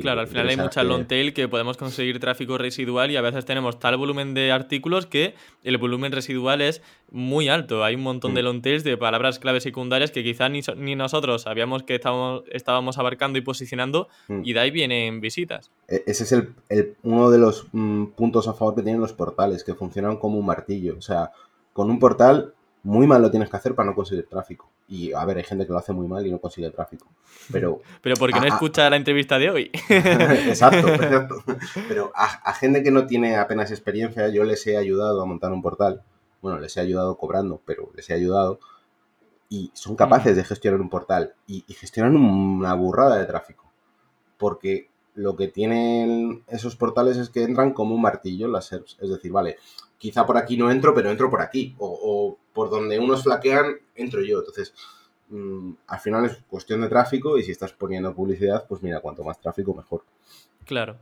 claro, al final hay mucha long tail que podemos conseguir tráfico residual y a veces tenemos tal volumen de artículos que el volumen residual es muy alto. Hay un montón de mm. long tails de palabras claves secundarias que quizá ni, nosotros sabíamos que estábamos, estábamos abarcando y posicionando mm. y de ahí vienen visitas. E, ese es el, uno de los mm, puntos a favor que tienen los portales, que funcionan como un martillo. O sea, con un portal muy mal lo tienes que hacer para no conseguir tráfico. Y a ver, hay gente que lo hace muy mal y no consigue tráfico. Pero. Pero porque no escucha la entrevista de hoy. exacto, exacto. Pero a, gente que no tiene apenas experiencia, yo les he ayudado a montar un portal. Bueno, les he ayudado cobrando, pero les he ayudado. Y son capaces de gestionar un portal. Y, y gestionan una burrada de tráfico. Porque lo que tienen esos portales es que entran como un martillo las SERPs. Es decir, vale, quizá por aquí no entro, pero entro por aquí. O, por donde unos flaquean, entro yo. Entonces, mm, al final es cuestión de tráfico y si estás poniendo publicidad, pues mira, cuanto más tráfico, mejor. Claro.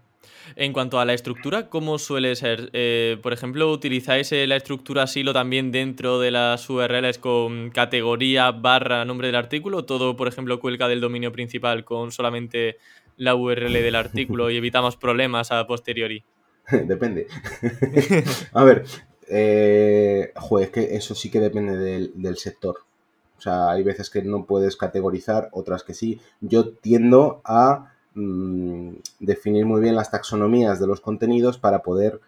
En cuanto a la estructura, ¿cómo suele ser? Eh, por ejemplo, ¿utilizáis eh, la estructura silo también dentro de las URLs con categoría barra nombre del artículo? ¿Todo, por ejemplo, cuelga del dominio principal con solamente la URL del artículo y evitamos problemas a posteriori? depende. a ver, eh, es que eso sí que depende del, sector. O sea, hay veces que no puedes categorizar, otras que sí. Yo tiendo a mm, definir muy bien las taxonomías de los contenidos para poder,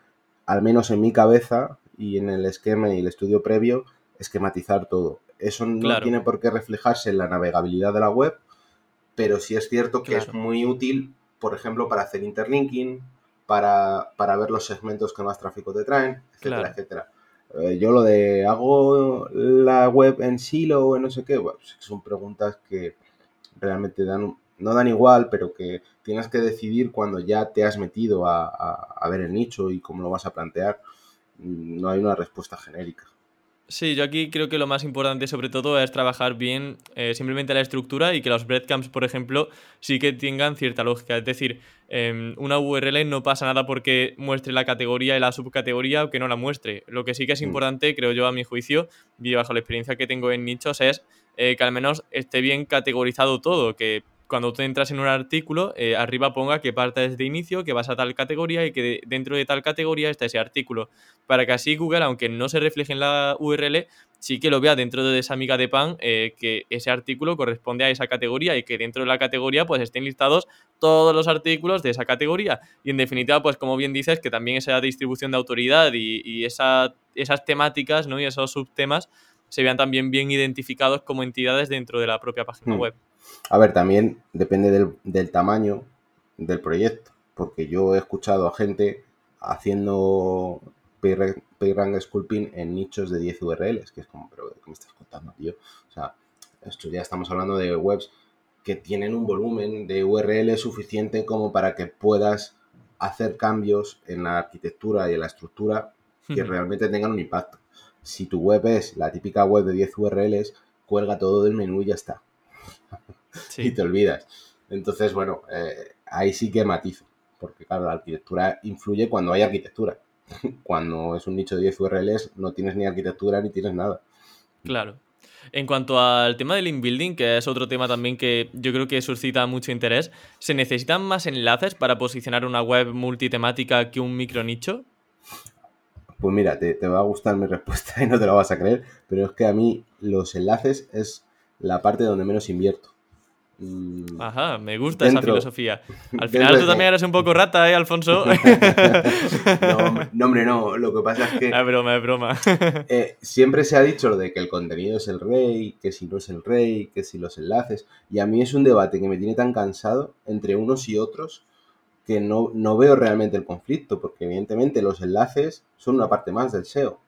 al menos en mi cabeza y en el esquema y el estudio previo, esquematizar todo. Eso no tiene por qué reflejarse en la navegabilidad de la web, pero sí es cierto que es muy útil, por ejemplo, para hacer interlinking, para, ver los segmentos que más tráfico te traen, etcétera, etcétera. Eh, yo lo de hago la web en silo o en no sé qué, son preguntas que realmente dan, no dan igual, pero que tienes que decidir cuando ya te has metido a, ver el nicho y cómo lo vas a plantear. no hay una respuesta genérica. Sí, yo aquí creo que lo más importante sobre todo es trabajar bien eh, simplemente la estructura y que los breadcrumbs, por ejemplo, sí que tengan cierta lógica. Es decir, em, una URL no pasa nada porque muestre la categoría y la subcategoría o que no la muestre. Lo que sí que es mm. importante, creo yo, a mi juicio, y bajo la experiencia que tengo en nichos, es eh, que al menos esté bien categorizado todo, que cuando tú entras en un artículo, eh, arriba ponga que parte desde inicio, que vas a tal categoría y que dentro de tal categoría está ese artículo. Para que así Google, aunque no se refleje en la URL, sí que lo vea dentro de esa miga de pan eh, que ese artículo corresponde a esa categoría y que dentro de la categoría pues estén listados todos los artículos de esa categoría. Y en definitiva, pues como bien dices, que también esa distribución de autoridad y, esas temáticas ¿no? y esos subtemas se vean también bien identificados como entidades dentro de la propia página hmm. web. A ver, también depende del, tamaño del proyecto, porque yo he escuchado a gente haciendo PageRank Sculpting en nichos de 10 URLs, que es como, pero ¿qué me estás contando, tío? O sea, esto ya estamos hablando de webs que tienen un volumen de URL suficiente como para que puedas hacer cambios en la arquitectura y en la estructura que realmente tengan un impacto. Si tu web es la típica web de 10 URLs, cuelga todo del menú y ya está. Y te olvidas. Entonces, bueno, eh, ahí sí que matizo, porque claro, la arquitectura influye cuando hay arquitectura. Cuando es un nicho de 10 URLs, no tienes ni arquitectura ni tienes nada. Claro. En cuanto al tema del inbuilding, que es otro tema también que yo creo que suscita mucho interés, ¿se necesitan más enlaces para posicionar una web multitemática que un micro nicho? Pues mira, te, te, va a gustar mi respuesta y no te la vas a creer, pero es que a mí los enlaces es la parte donde menos invierto. Mm, Ajá, me gusta esa filosofía. Al final tú también eres un poco rata, ¿eh, Alfonso? no, hombre, no. Lo que pasa es que... Es broma, es broma. Eh, siempre se ha dicho lo de que el contenido es el rey, que si no es el rey, que si los enlaces. Y a mí es un debate que me tiene tan cansado entre unos y otros que no, no veo realmente el conflicto, porque evidentemente los enlaces son una parte más del SEO.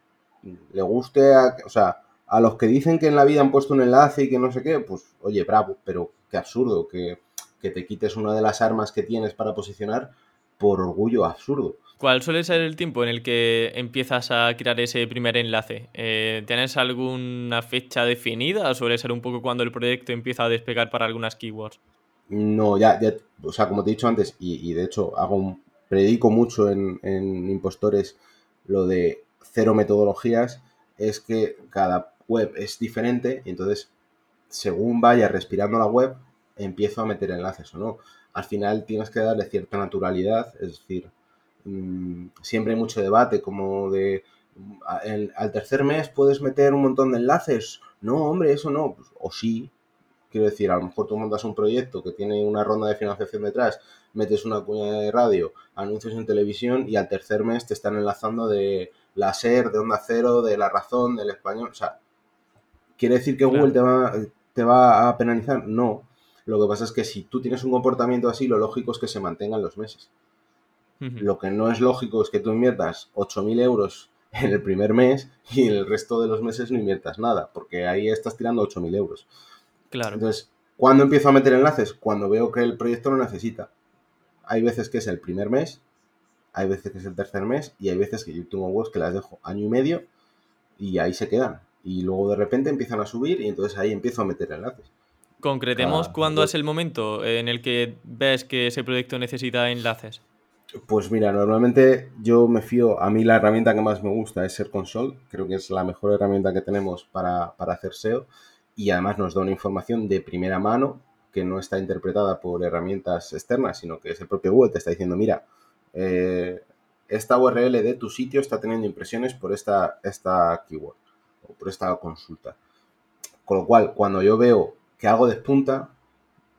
Le guste a... O sea, a los que dicen que en la vida han puesto un enlace y que no sé qué, pues oye, bravo, pero qué absurdo que, te quites una de las armas que tienes para posicionar por orgullo absurdo. ¿Cuál suele ser el tiempo en el que empiezas a crear ese primer enlace? Eh, ¿Tienes alguna fecha definida o suele ser un poco cuando el proyecto empieza a despegar para algunas keywords? No, ya, ya o sea, como te he dicho antes, y, de hecho hago un, predico mucho en, en impostores lo de cero metodologías, es que cada web es diferente y entonces según vaya respirando la web empiezo a meter enlaces o no. Al final tienes que darle cierta naturalidad, es decir, mm, siempre hay mucho debate como de al tercer mes puedes meter un montón de enlaces. No, hombre, eso no. Pues, o sí. Quiero decir, a lo mejor tú montas un proyecto que tiene una ronda de financiación detrás, metes una cuña de radio, anuncios en televisión y al tercer mes te están enlazando de la SER, de Onda Cero, de La Razón, del Español. O sea, ¿Quiere decir que Google te, va, te va a penalizar? No. Lo que pasa es que si tú tienes un comportamiento así, lo lógico es que se mantengan los meses. Lo que no es lógico es que tú inviertas 8.000 euros en el primer mes y en el resto de los meses no inviertas nada, porque ahí estás tirando 8.000 euros. Claro. Entonces, ¿cuándo empiezo a meter enlaces? Cuando veo que el proyecto lo necesita. Hay veces que es el primer mes, hay veces que es el tercer mes y hay veces que yo tengo webs que las dejo año y medio y ahí se quedan y luego de repente empiezan a subir y entonces ahí empiezo a meter enlaces. Concretemos cuándo es el momento en el que ves que ese proyecto necesita enlaces. Pues mira, normalmente yo me fío, a mí la herramienta que más me gusta es Ser Console, creo que es la mejor herramienta que tenemos para, hacer SEO y además nos da una información de primera mano que no está interpretada por herramientas externas, sino que es el propio Google te está diciendo, mira, eh, esta URL de tu sitio está teniendo impresiones por esta, esta keyword o por esta consulta. Con lo cual, cuando yo veo que algo despunta,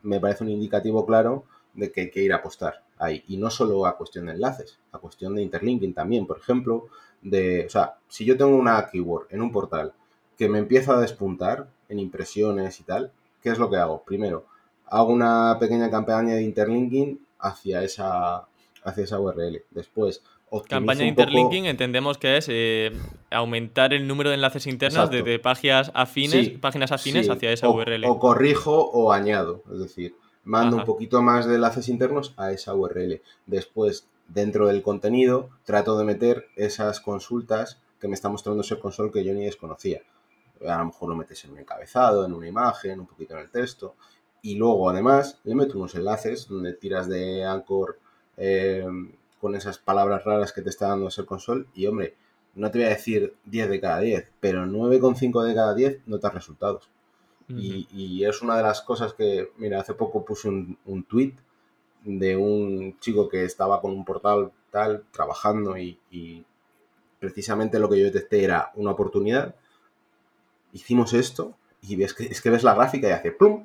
me parece un indicativo claro de que hay que ir a apostar ahí. Y no solo a cuestión de enlaces, a cuestión de interlinking también. Por ejemplo, de, o sea, si yo tengo una keyword en un portal que me empieza a despuntar en impresiones y tal, ¿qué es lo que hago? Primero, hago una pequeña campaña de interlinking hacia esa, hacia esa URL. Después, Campaña de interlinking entendemos que es eh, aumentar el número de enlaces internos de páginas afines, páginas afines hacia esa URL. O corrijo o añado, es decir, mando un poquito más de enlaces internos a esa URL. Después dentro del contenido trato de meter esas consultas que me está mostrando ese console que yo ni desconocía. A lo mejor lo metes en un encabezado, en una imagen, un poquito en el texto. Y luego, además, le meto unos enlaces donde tiras de Anchor eh, con esas palabras raras que te está dando ese console. Y, hombre, no te voy a decir 10 de cada 10, pero 9,5 de cada 10 notas resultados. y, es una de las cosas que, mira, hace poco puse un, un tweet de un chico que estaba con un portal tal, trabajando y, precisamente lo que yo detecté era una oportunidad. Hicimos esto y ves que, es que ves la gráfica y hace plum,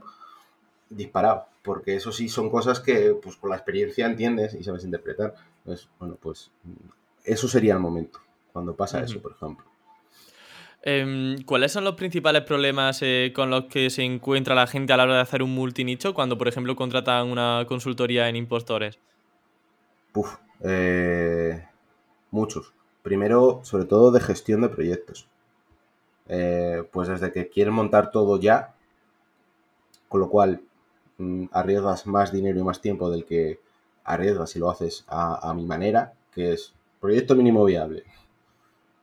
disparado. Porque eso sí son cosas que pues con la experiencia entiendes y sabes interpretar. Pues, bueno, pues eso sería el momento, cuando pasa eso, por ejemplo. Em, ¿Cuáles son los principales problemas eh, con los que se encuentra la gente a la hora de hacer un multinicho cuando, por ejemplo, contratan una consultoría en impostores? Puf, eh, muchos. Primero, sobre todo de gestión de proyectos. Eh, pues desde que quieren montar todo ya, con lo cual arriesgas más dinero y más tiempo del que arriesgas si lo haces a, mi manera, que es proyecto mínimo viable.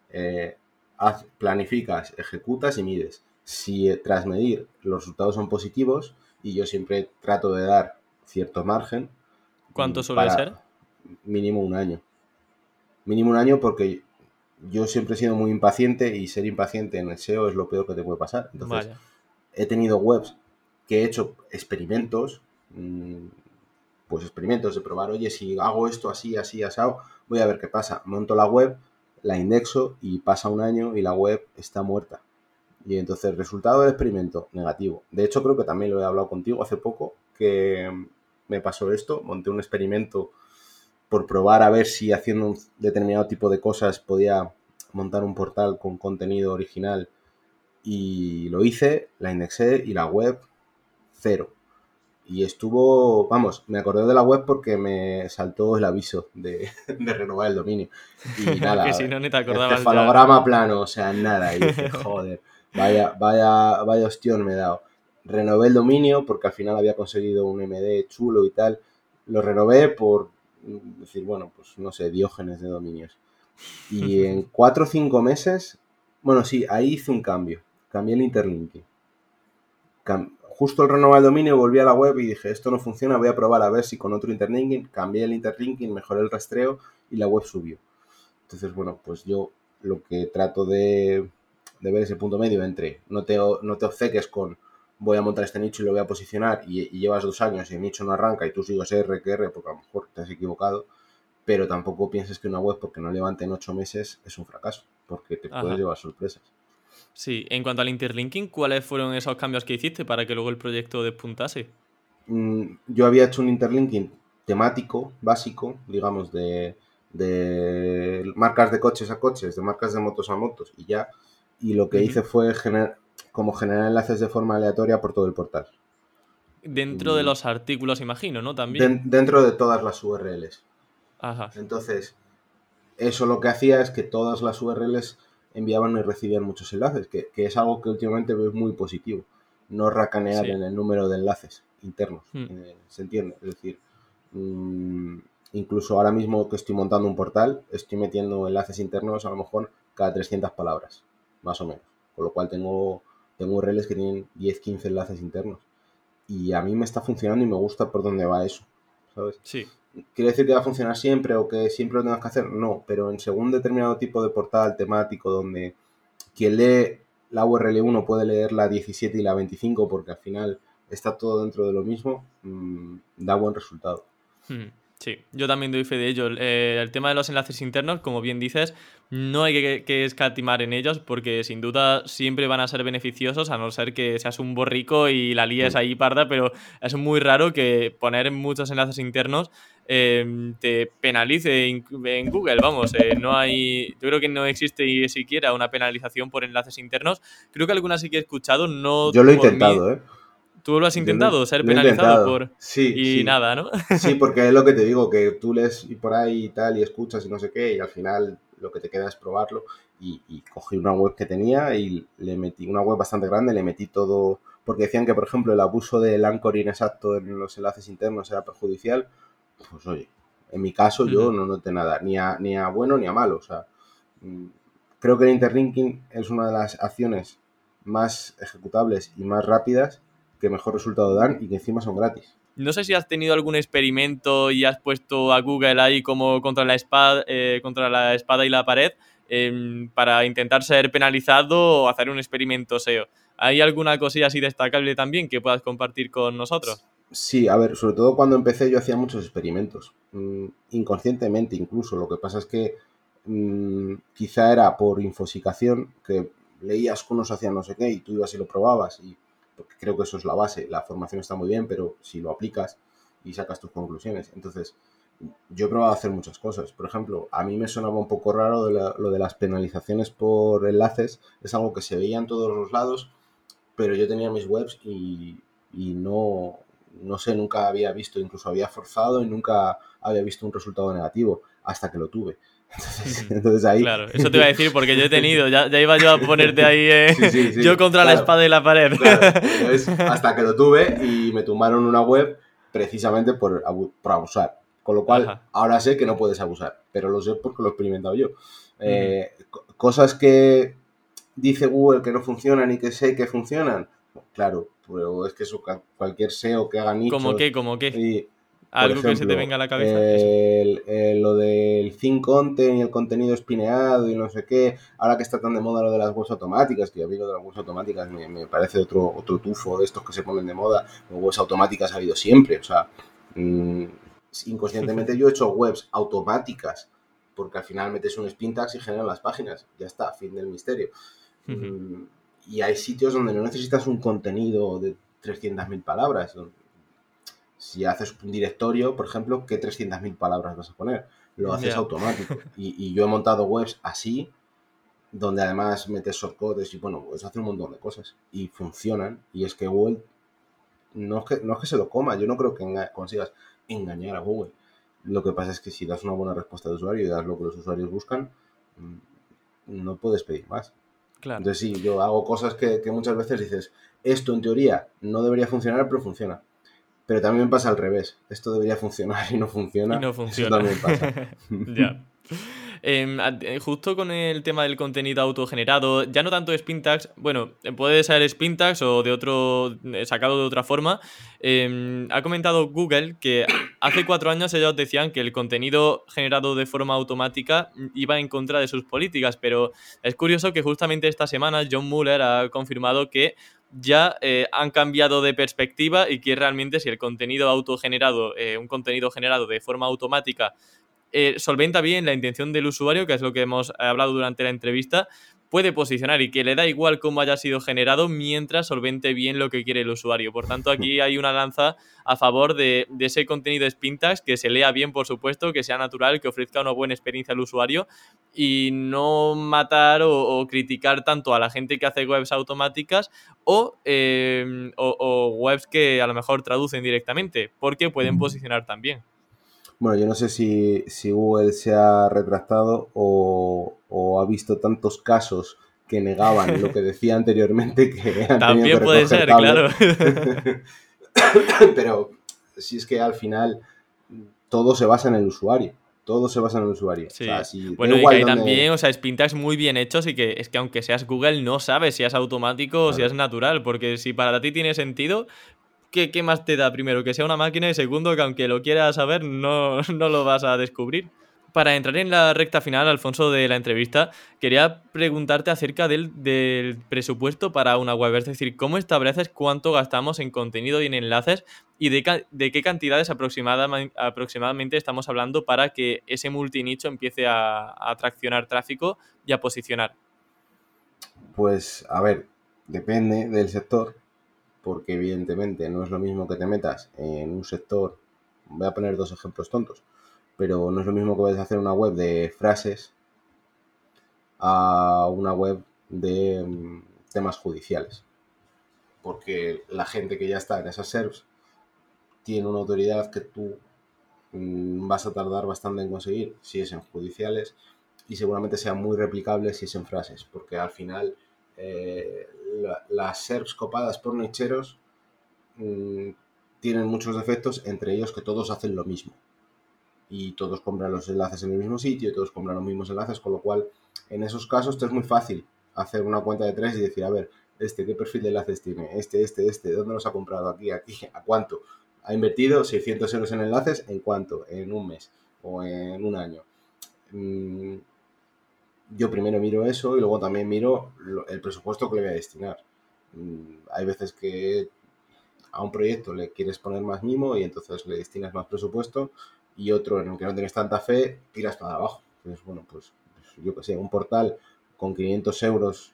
Eh, planificas, ejecutas y mides. Si eh, tras medir los resultados son positivos, y yo siempre trato de dar cierto margen. ¿Cuánto suele ser? Mínimo un año mínimo un año porque yo siempre he sido muy impaciente y ser impaciente en el SEO es lo peor que te puede pasar. Entonces, he tenido webs que he hecho experimentos, mm, pues experimentos de probar, oye, si hago esto así, así, asado, voy a ver qué pasa. Monto la web, la indexo y pasa un año y la web está muerta. Y entonces, resultado del experimento, negativo. De hecho, creo que también lo he hablado contigo hace poco, que me pasó esto, monté un experimento por probar a ver si haciendo un determinado tipo de cosas podía montar un portal con contenido original y lo hice, la indexé y la web cero. Y estuvo, vamos, me acordé de la web porque me saltó el aviso de, renovar el dominio. Y nada, que si no ni te acordabas. falograma plano, o sea, nada. Y dije, joder, vaya, vaya, vaya hostión me he dado. Renové el dominio porque al final había conseguido un MD chulo y tal. Lo renové por decir, bueno, pues no sé, diógenes de dominios. Y en cuatro o cinco meses, bueno, sí, ahí hice un cambio. Cambié el interlinking. Justo el renovar el dominio, volví a la web y dije, esto no funciona, voy a probar a ver si con otro interlinking, cambié el interlinking, mejoré el rastreo y la web subió. Entonces, bueno, pues yo lo que trato de, de ver ese punto medio entre no te, no te obceques con voy a montar este nicho y lo voy a posicionar y, llevas dos años y el nicho no arranca y tú sigues R que R porque a lo mejor te has equivocado, pero tampoco pienses que una web porque no levante en ocho meses es un fracaso, porque te puedes llevar sorpresas. Sí, en cuanto al interlinking, ¿cuáles fueron esos cambios que hiciste para que luego el proyecto despuntase? Mm, yo había hecho un interlinking temático, básico, digamos, de, de marcas de coches a coches, de marcas de motos a motos y ya. Y lo que hice fue generar como generar enlaces de forma aleatoria por todo el portal. Dentro de los artículos, imagino, ¿no? También. dentro de todas las URLs. Ajá. Entonces, eso lo que hacía es que todas las URLs enviaban y recibían muchos enlaces, que, es algo que últimamente veo muy positivo. No racanear en el número de enlaces internos. Hmm. Eh, ¿Se entiende? Es decir, mm, incluso ahora mismo que estoy montando un portal, estoy metiendo enlaces internos a lo mejor cada 300 palabras, más o menos. Con lo cual tengo tengo URLs que tienen 10, 15 enlaces internos. Y a mí me está funcionando y me gusta por dónde va eso. ¿Sabes? Sí. ¿Quiere decir que va a funcionar siempre o que siempre lo tengas que hacer? No, pero en según determinado tipo de portal temático donde quien lee la URL 1 puede leer la 17 y la 25 porque al final está todo dentro de lo mismo, mm, da buen resultado. Hmm. Sí, yo también doy fe de ello. Eh, el tema de los enlaces internos, como bien dices, no hay que, escatimar en ellos porque sin duda siempre van a ser beneficiosos, a no ser que seas un borrico y la líes ahí parda, pero es muy raro que poner muchos enlaces internos em, te penalice en, Google. Vamos, eh, no hay. Yo creo que no existe ni siquiera una penalización por enlaces internos. Creo que alguna sí que he escuchado, no. Yo lo he intentado, ¿eh? Tú lo has intentado, ser penalizado por... Sí, y nada, ¿no? sí, porque es lo que te digo, que tú lees y por ahí y tal y escuchas y no sé qué y al final lo que te queda es probarlo y, cogí una web que tenía y le metí, una web bastante grande, le metí todo, porque decían que por ejemplo el abuso del anchor inexacto en los enlaces internos era perjudicial, pues oye, En mi caso, yo no noté nada, ni a, ni a bueno ni a malo. O sea, mm, creo que el interlinking es una de las acciones más ejecutables y más rápidas que mejor resultado dan y que encima son gratis. No sé si has tenido algún experimento y has puesto a Google ahí como contra la espada, eh, contra la espada y la pared em, para intentar ser penalizado o hacer un experimento SEO. ¿Hay alguna cosilla así destacable también que puedas compartir con nosotros? Sí, a ver, sobre todo cuando empecé yo hacía muchos experimentos, mm, inconscientemente incluso. Lo que pasa es que mm, quizá era por infosicación, que leías que unos hacían no sé qué y tú ibas y lo probabas y creo que eso es la base. La formación está muy bien, pero si lo aplicas y sacas tus conclusiones. Entonces, yo he probado hacer muchas cosas. Por ejemplo, a mí me sonaba un poco raro lo de las penalizaciones por enlaces. Es algo que se veía en todos los lados, pero yo tenía mis webs y, y no, no sé, nunca había visto, incluso había forzado y nunca había visto un resultado negativo hasta que lo tuve. Entonces, ahí... Claro, eso te iba a decir porque yo he tenido, ya, ya iba yo a ponerte ahí eh, yo contra la espada y la pared. hasta que lo tuve y me tumbaron una web precisamente por, por abusar. Con lo cual, ahora sé que no puedes abusar, pero lo sé porque lo he experimentado yo. Eh, cosas que dice Google que no funcionan y que sé que funcionan, claro, pero es que eso, cualquier SEO que haga nichos... ¿Cómo qué? ¿Cómo qué? Algo que se te venga a la cabeza. lo del thin content y el contenido espineado y no sé qué. Ahora que está tan de moda lo de las webs automáticas, que a mí lo de las webs automáticas me, parece otro, otro tufo de estos que se ponen de moda. Las webs automáticas ha habido siempre. O sea, mm, inconscientemente yo he hecho webs automáticas porque al final metes un spin tags y generan las páginas. Ya está, fin del misterio. Mm, y hay sitios donde no necesitas un contenido de 300.000 palabras si haces un directorio, por ejemplo, ¿qué 300.000 palabras vas a poner? Lo haces automático. Y, yo he montado webs así, donde además metes shortcodes y bueno, puedes hacer un montón de cosas. Y funcionan. Y es que Google no es que, no es que se lo coma, yo no creo que consigas engañar a Google. Lo que pasa es que si das una buena respuesta de usuario y das lo que los usuarios buscan, mm, no puedes pedir más. Claro. Entonces sí, yo hago cosas que, que muchas veces dices, esto en teoría no debería funcionar, pero funciona. Pero también pasa al revés. Esto debería funcionar y no funciona. Y no funciona. también pasa. ya. Em, eh, justo con el tema del contenido autogenerado, ya no tanto Spintax, bueno, puede ser Spintax o de otro, eh, sacado de otra forma. Em, ha comentado Google que hace cuatro años ellos decían que el contenido generado de forma automática iba en contra de sus políticas, pero es curioso que justamente esta semana John Mueller ha confirmado que ya eh, han cambiado de perspectiva y que realmente si el contenido autogenerado, eh, un contenido generado de forma automática, eh, solventa bien la intención del usuario, que es lo que hemos hablado durante la entrevista, puede posicionar y que le da igual cómo haya sido generado mientras solvente bien lo que quiere el usuario. Por tanto, aquí hay una lanza a favor de, ese contenido Spintax, que se lea bien, por supuesto, que sea natural, que ofrezca una buena experiencia al usuario y no matar o, criticar tanto a la gente que hace webs automáticas em, o, o, webs que a lo mejor traducen directamente, porque pueden posicionar también. Bueno, yo no sé si, si Google se ha retractado o, o ha visto tantos casos que negaban lo que decía anteriormente que También puede ser, claro. Pero si es que al final todo se basa en el usuario. Todo se basa en el usuario. bueno, y que hay también, o sea, es pintags muy bien hechos y que es que aunque seas Google no sabes si es automático o si es natural, porque si para ti tiene sentido, ¿qué, ¿qué, más te da primero? Que sea una máquina y segundo que aunque lo quieras saber no, no lo vas a descubrir para entrar en la recta final, Alfonso, de la entrevista, quería preguntarte acerca del, presupuesto para una web. Es decir, ¿cómo estableces cuánto gastamos en contenido y en enlaces y de, qué cantidades aproximadamente estamos hablando para que ese multinicho empiece a, a traccionar tráfico y a posicionar? Pues, a ver, depende del sector, porque evidentemente no es lo mismo que te metas en un sector. Voy a poner dos ejemplos tontos pero no es lo mismo que vayas a hacer una web de frases a una web de mm, temas judiciales. Porque la gente que ya está en esas servs tiene una autoridad que tú mm, vas a tardar bastante en conseguir si es en judiciales y seguramente sea muy replicable si es en frases, porque al final eh, las servs copadas por nicheros mm, tienen muchos defectos, entre ellos que todos hacen lo mismo y todos compran los enlaces en el mismo sitio, todos compran los mismos enlaces, con lo cual en esos casos es muy fácil hacer una cuenta de tres y decir, a ver, este, ¿qué perfil de enlaces tiene? Este, este, este, ¿dónde los ha comprado? Aquí, aquí, ¿a cuánto? Ha invertido 600 euros en enlaces, ¿en cuánto? En un mes o en un año. Mm, yo primero miro eso y luego también miro el presupuesto que le voy a destinar. Mm, hay veces que a un proyecto le quieres poner más mimo y entonces le destinas más presupuesto y otro en el que no tienes tanta fe, tiras para abajo. Entonces, bueno, pues, pues yo que sé, un portal con 500 euros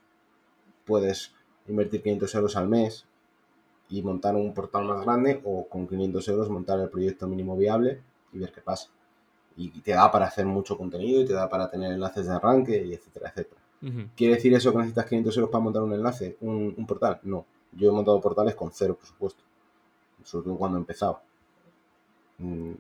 puedes invertir 500 euros al mes y montar un portal más grande o con 500 euros montar el proyecto mínimo viable y ver qué pasa. Y te da para hacer mucho contenido y te da para tener enlaces de arranque y etcétera, etcétera. ¿Quiere decir eso que necesitas 500 euros para montar un enlace, un, un portal? No. Yo he montado portales con cero presupuesto. Sobre todo cuando he empezado. Mm,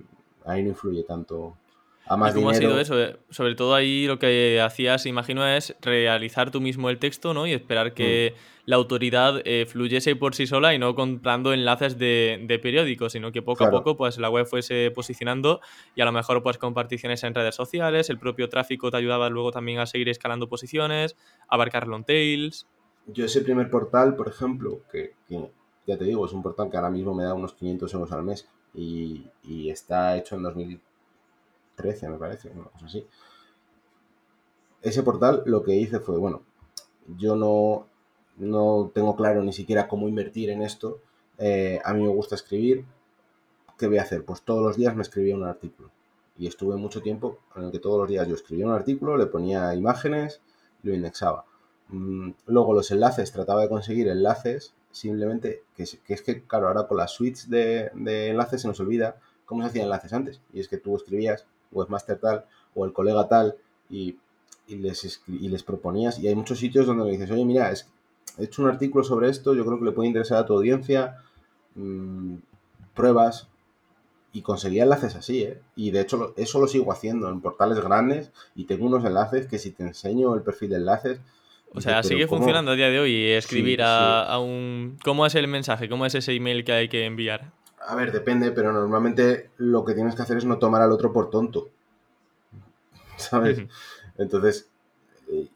ahí no influye tanto ¿Y cómo ha sido eso? Eh, sobre todo ahí lo que hacías, imagino, es realizar tú mismo el texto, ¿no? Y esperar que mm. la autoridad eh, fluyese por sí sola y no comprando enlaces de, periódicos, sino que poco a poco pues la web fuese posicionando y a lo mejor pues con particiones en redes sociales, el propio tráfico te ayudaba luego también a seguir escalando posiciones, abarcar long tails. Yo ese primer portal, por ejemplo, que, ya te digo, es un portal que ahora mismo me da unos 500 euros al mes y, y está hecho en 2000 13, me parece, una cosa así. Ese portal lo que hice fue, bueno, yo no, no tengo claro ni siquiera cómo invertir en esto. Eh, a mí me gusta escribir. ¿Qué voy a hacer? Pues todos los días me escribía un artículo. Y estuve mucho tiempo en el que todos los días yo escribía un artículo, le ponía imágenes, lo indexaba. Mm, luego los enlaces, trataba de conseguir enlaces, simplemente, que, es que, claro, ahora con las suites de, de enlaces se nos olvida cómo se hacían enlaces antes. Y es que tú escribías webmaster tal o el colega tal y, les, y les proponías. Y hay muchos sitios donde le dices, oye, mira, es, he hecho un artículo sobre esto, yo creo que le puede interesar a tu audiencia, mm, pruebas. Y conseguía enlaces así, ¿eh? Y de hecho eso lo sigo haciendo en portales grandes y tengo unos enlaces que si te enseño el perfil de enlaces, o sea, sigue funcionando a día de hoy escribir a, a, un... ¿Cómo es el mensaje? ¿Cómo es ese email que hay que enviar? A ver, depende, pero normalmente lo que tienes que hacer es no tomar al otro por tonto. ¿Sabes? Entonces, eh,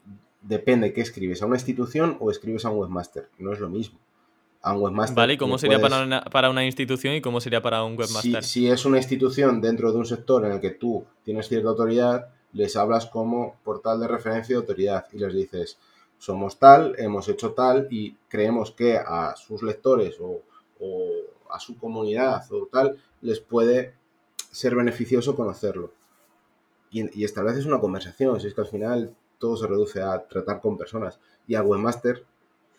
depende qué escribes, a una institución o escribes a un webmaster. No es lo mismo. A un webmaster. Vale, ¿y cómo sería para, una, para, una, institución y cómo sería para un webmaster? Si, si es una institución dentro de un sector en el que tú tienes cierta autoridad, les hablas como portal de referencia de autoridad y les dices, somos tal, hemos hecho tal y creemos que a sus lectores o a su comunidad o tal, les puede ser beneficioso conocerlo. Y, y estableces una conversación, si es que al final todo se reduce a tratar con personas. Y al webmaster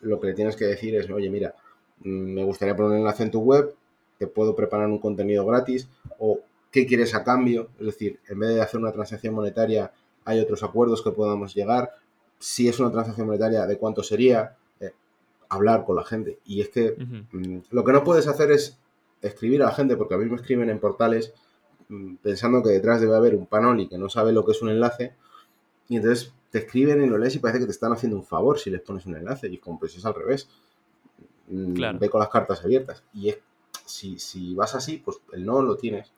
lo que le tienes que decir es, oye, mira, mm, me gustaría poner un enlace en tu web, te puedo preparar un contenido gratis o qué quieres a cambio. Es decir, en vez de hacer una transacción monetaria, hay otros acuerdos que podamos llegar. Si es una transacción monetaria, ¿de cuánto sería? Hablar con la gente. Y es que mm, lo que no puedes hacer es escribir a la gente, porque a mí me escriben en portales mm, pensando que detrás debe haber un panoli que no sabe lo que es un enlace, y entonces te escriben y lo lees y parece que te están haciendo un favor si les pones un enlace, y como pues es al revés. Mm, ve con las cartas abiertas. Y es, si, si vas así, pues el no lo tienes.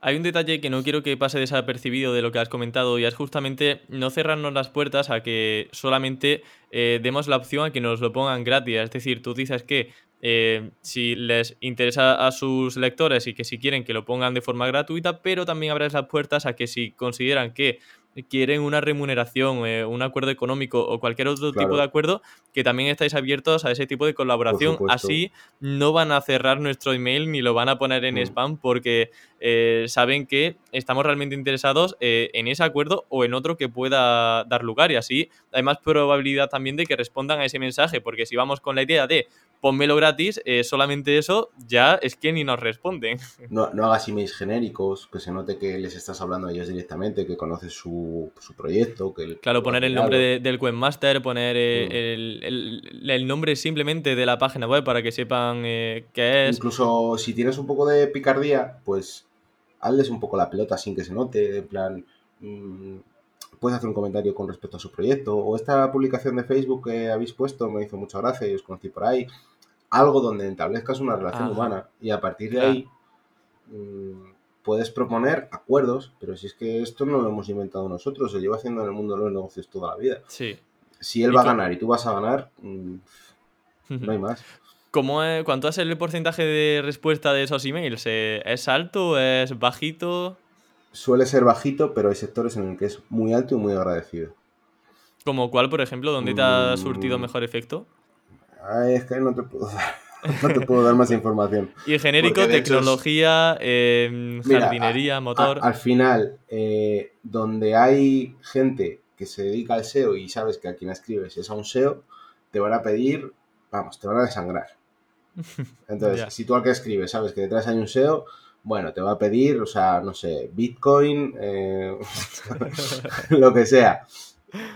Hay un detalle que no quiero que pase desapercibido de lo que has comentado y es justamente no cerrarnos las puertas a que solamente eh, demos la opción a que nos lo pongan gratis. Es decir, tú dices que eh, si les interesa a sus lectores y que si quieren que lo pongan de forma gratuita, pero también abres las puertas a que si consideran que quieren una remuneración, eh, un acuerdo económico o cualquier otro tipo de acuerdo, que también estáis abiertos a ese tipo de colaboración. Así no van a cerrar nuestro email ni lo van a poner en mm. spam porque eh, saben que estamos realmente interesados eh, en ese acuerdo o en otro que pueda dar lugar y así hay más probabilidad también de que respondan a ese mensaje porque si vamos con la idea de ponmelo gratis, eh, solamente eso ya es que ni nos responden. No, no, hagas emails genéricos, que se note que les estás hablando a ellos directamente, que conoces su, proyecto. Que claro, poner el nombre del webmaster, poner mm. el, nombre simplemente de la página web para que sepan qué es. Incluso si tienes un poco de picardía, pues hazles un poco la pelota sin que se note, en plan, mm, puedes hacer un comentario con respecto a su proyecto, o esta publicación de Facebook que habéis puesto me hizo mucha gracia y os conocí por ahí, algo donde establezcas una relación humana y a partir de ahí, mm, puedes proponer acuerdos, pero si es que esto no lo hemos inventado nosotros, se lleva haciendo en el mundo de los negocios toda la vida. Sí. Si él va a ganar y tú vas a ganar, mm, no hay más. ¿Cómo es, ¿Cuánto es el porcentaje de respuesta de esos emails? ¿Es alto? ¿Es bajito? Suele ser bajito, pero hay sectores en los que es muy alto y muy agradecido. ¿Como cuál, por ejemplo? ¿Dónde te ha surtido Mm. mejor efecto? Ay, es que no te puedo dar, no te puedo dar más información. Y en genérico, es- tecnología, em, Mira, jardinería, a- motor. al final, eh, donde hay gente que se dedica al SEO y sabes que a quien escribes es a un SEO, te van a pedir, vamos, te van a desangrar. Entonces, si tú al que escribes sabes que detrás hay un SEO, bueno, te va a pedir, o sea, no sé, Bitcoin, eh, lo que sea.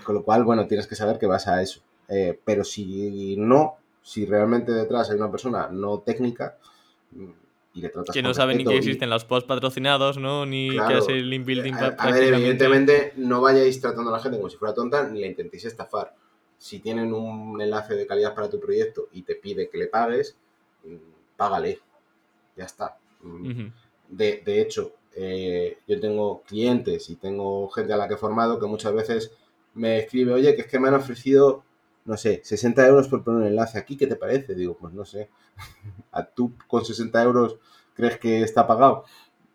Con lo cual, bueno, tienes que saber que vas a eso. Eh, pero si no, si realmente detrás hay una persona no técnica y le tratas que no sabe ni que y- existen los posts patrocinados, ¿no? Ni Claro. que es el link building a, a ver, evidentemente no vayáis tratando a la gente como si fuera tonta ni la intentéis estafar. Si tienen un enlace de calidad para tu proyecto y te pide que le pagues, págale. Ya está. Mm. De, de hecho, eh, yo tengo clientes y tengo gente a la que he formado que muchas veces me escribe, oye, que es que me han ofrecido, no sé, 60 euros por poner un enlace aquí, ¿qué te parece? Digo, pues no sé. ¿A tú con 60 euros crees que está pagado?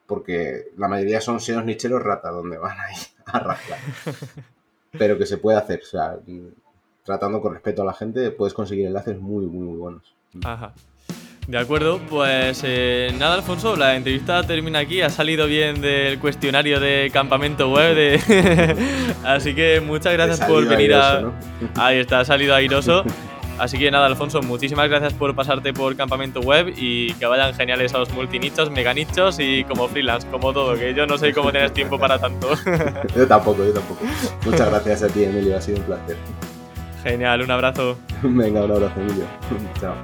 Porque la mayoría son SEOs nicheros rata, donde van ahí a rascar. Pero que se puede hacer, o sea, mm, tratando con respeto a la gente, puedes conseguir enlaces muy, muy, muy buenos. Ajá. De acuerdo, pues eh, nada, Alfonso, la entrevista termina aquí. Ha salido bien del cuestionario de campamento web. de- Así que muchas gracias por venir a. airoso, ¿no? Ahí está, ha salido airoso. Así que nada, Alfonso, muchísimas gracias por pasarte por campamento web y que vayan geniales a los multinichos, meganichos y como freelance, como todo, que yo no sé cómo tienes tiempo para tanto. Yo tampoco, yo tampoco. Muchas gracias a ti, Emilio, ha sido un placer. Genial, un abrazo. Venga, un abrazo, Emilio. Chao.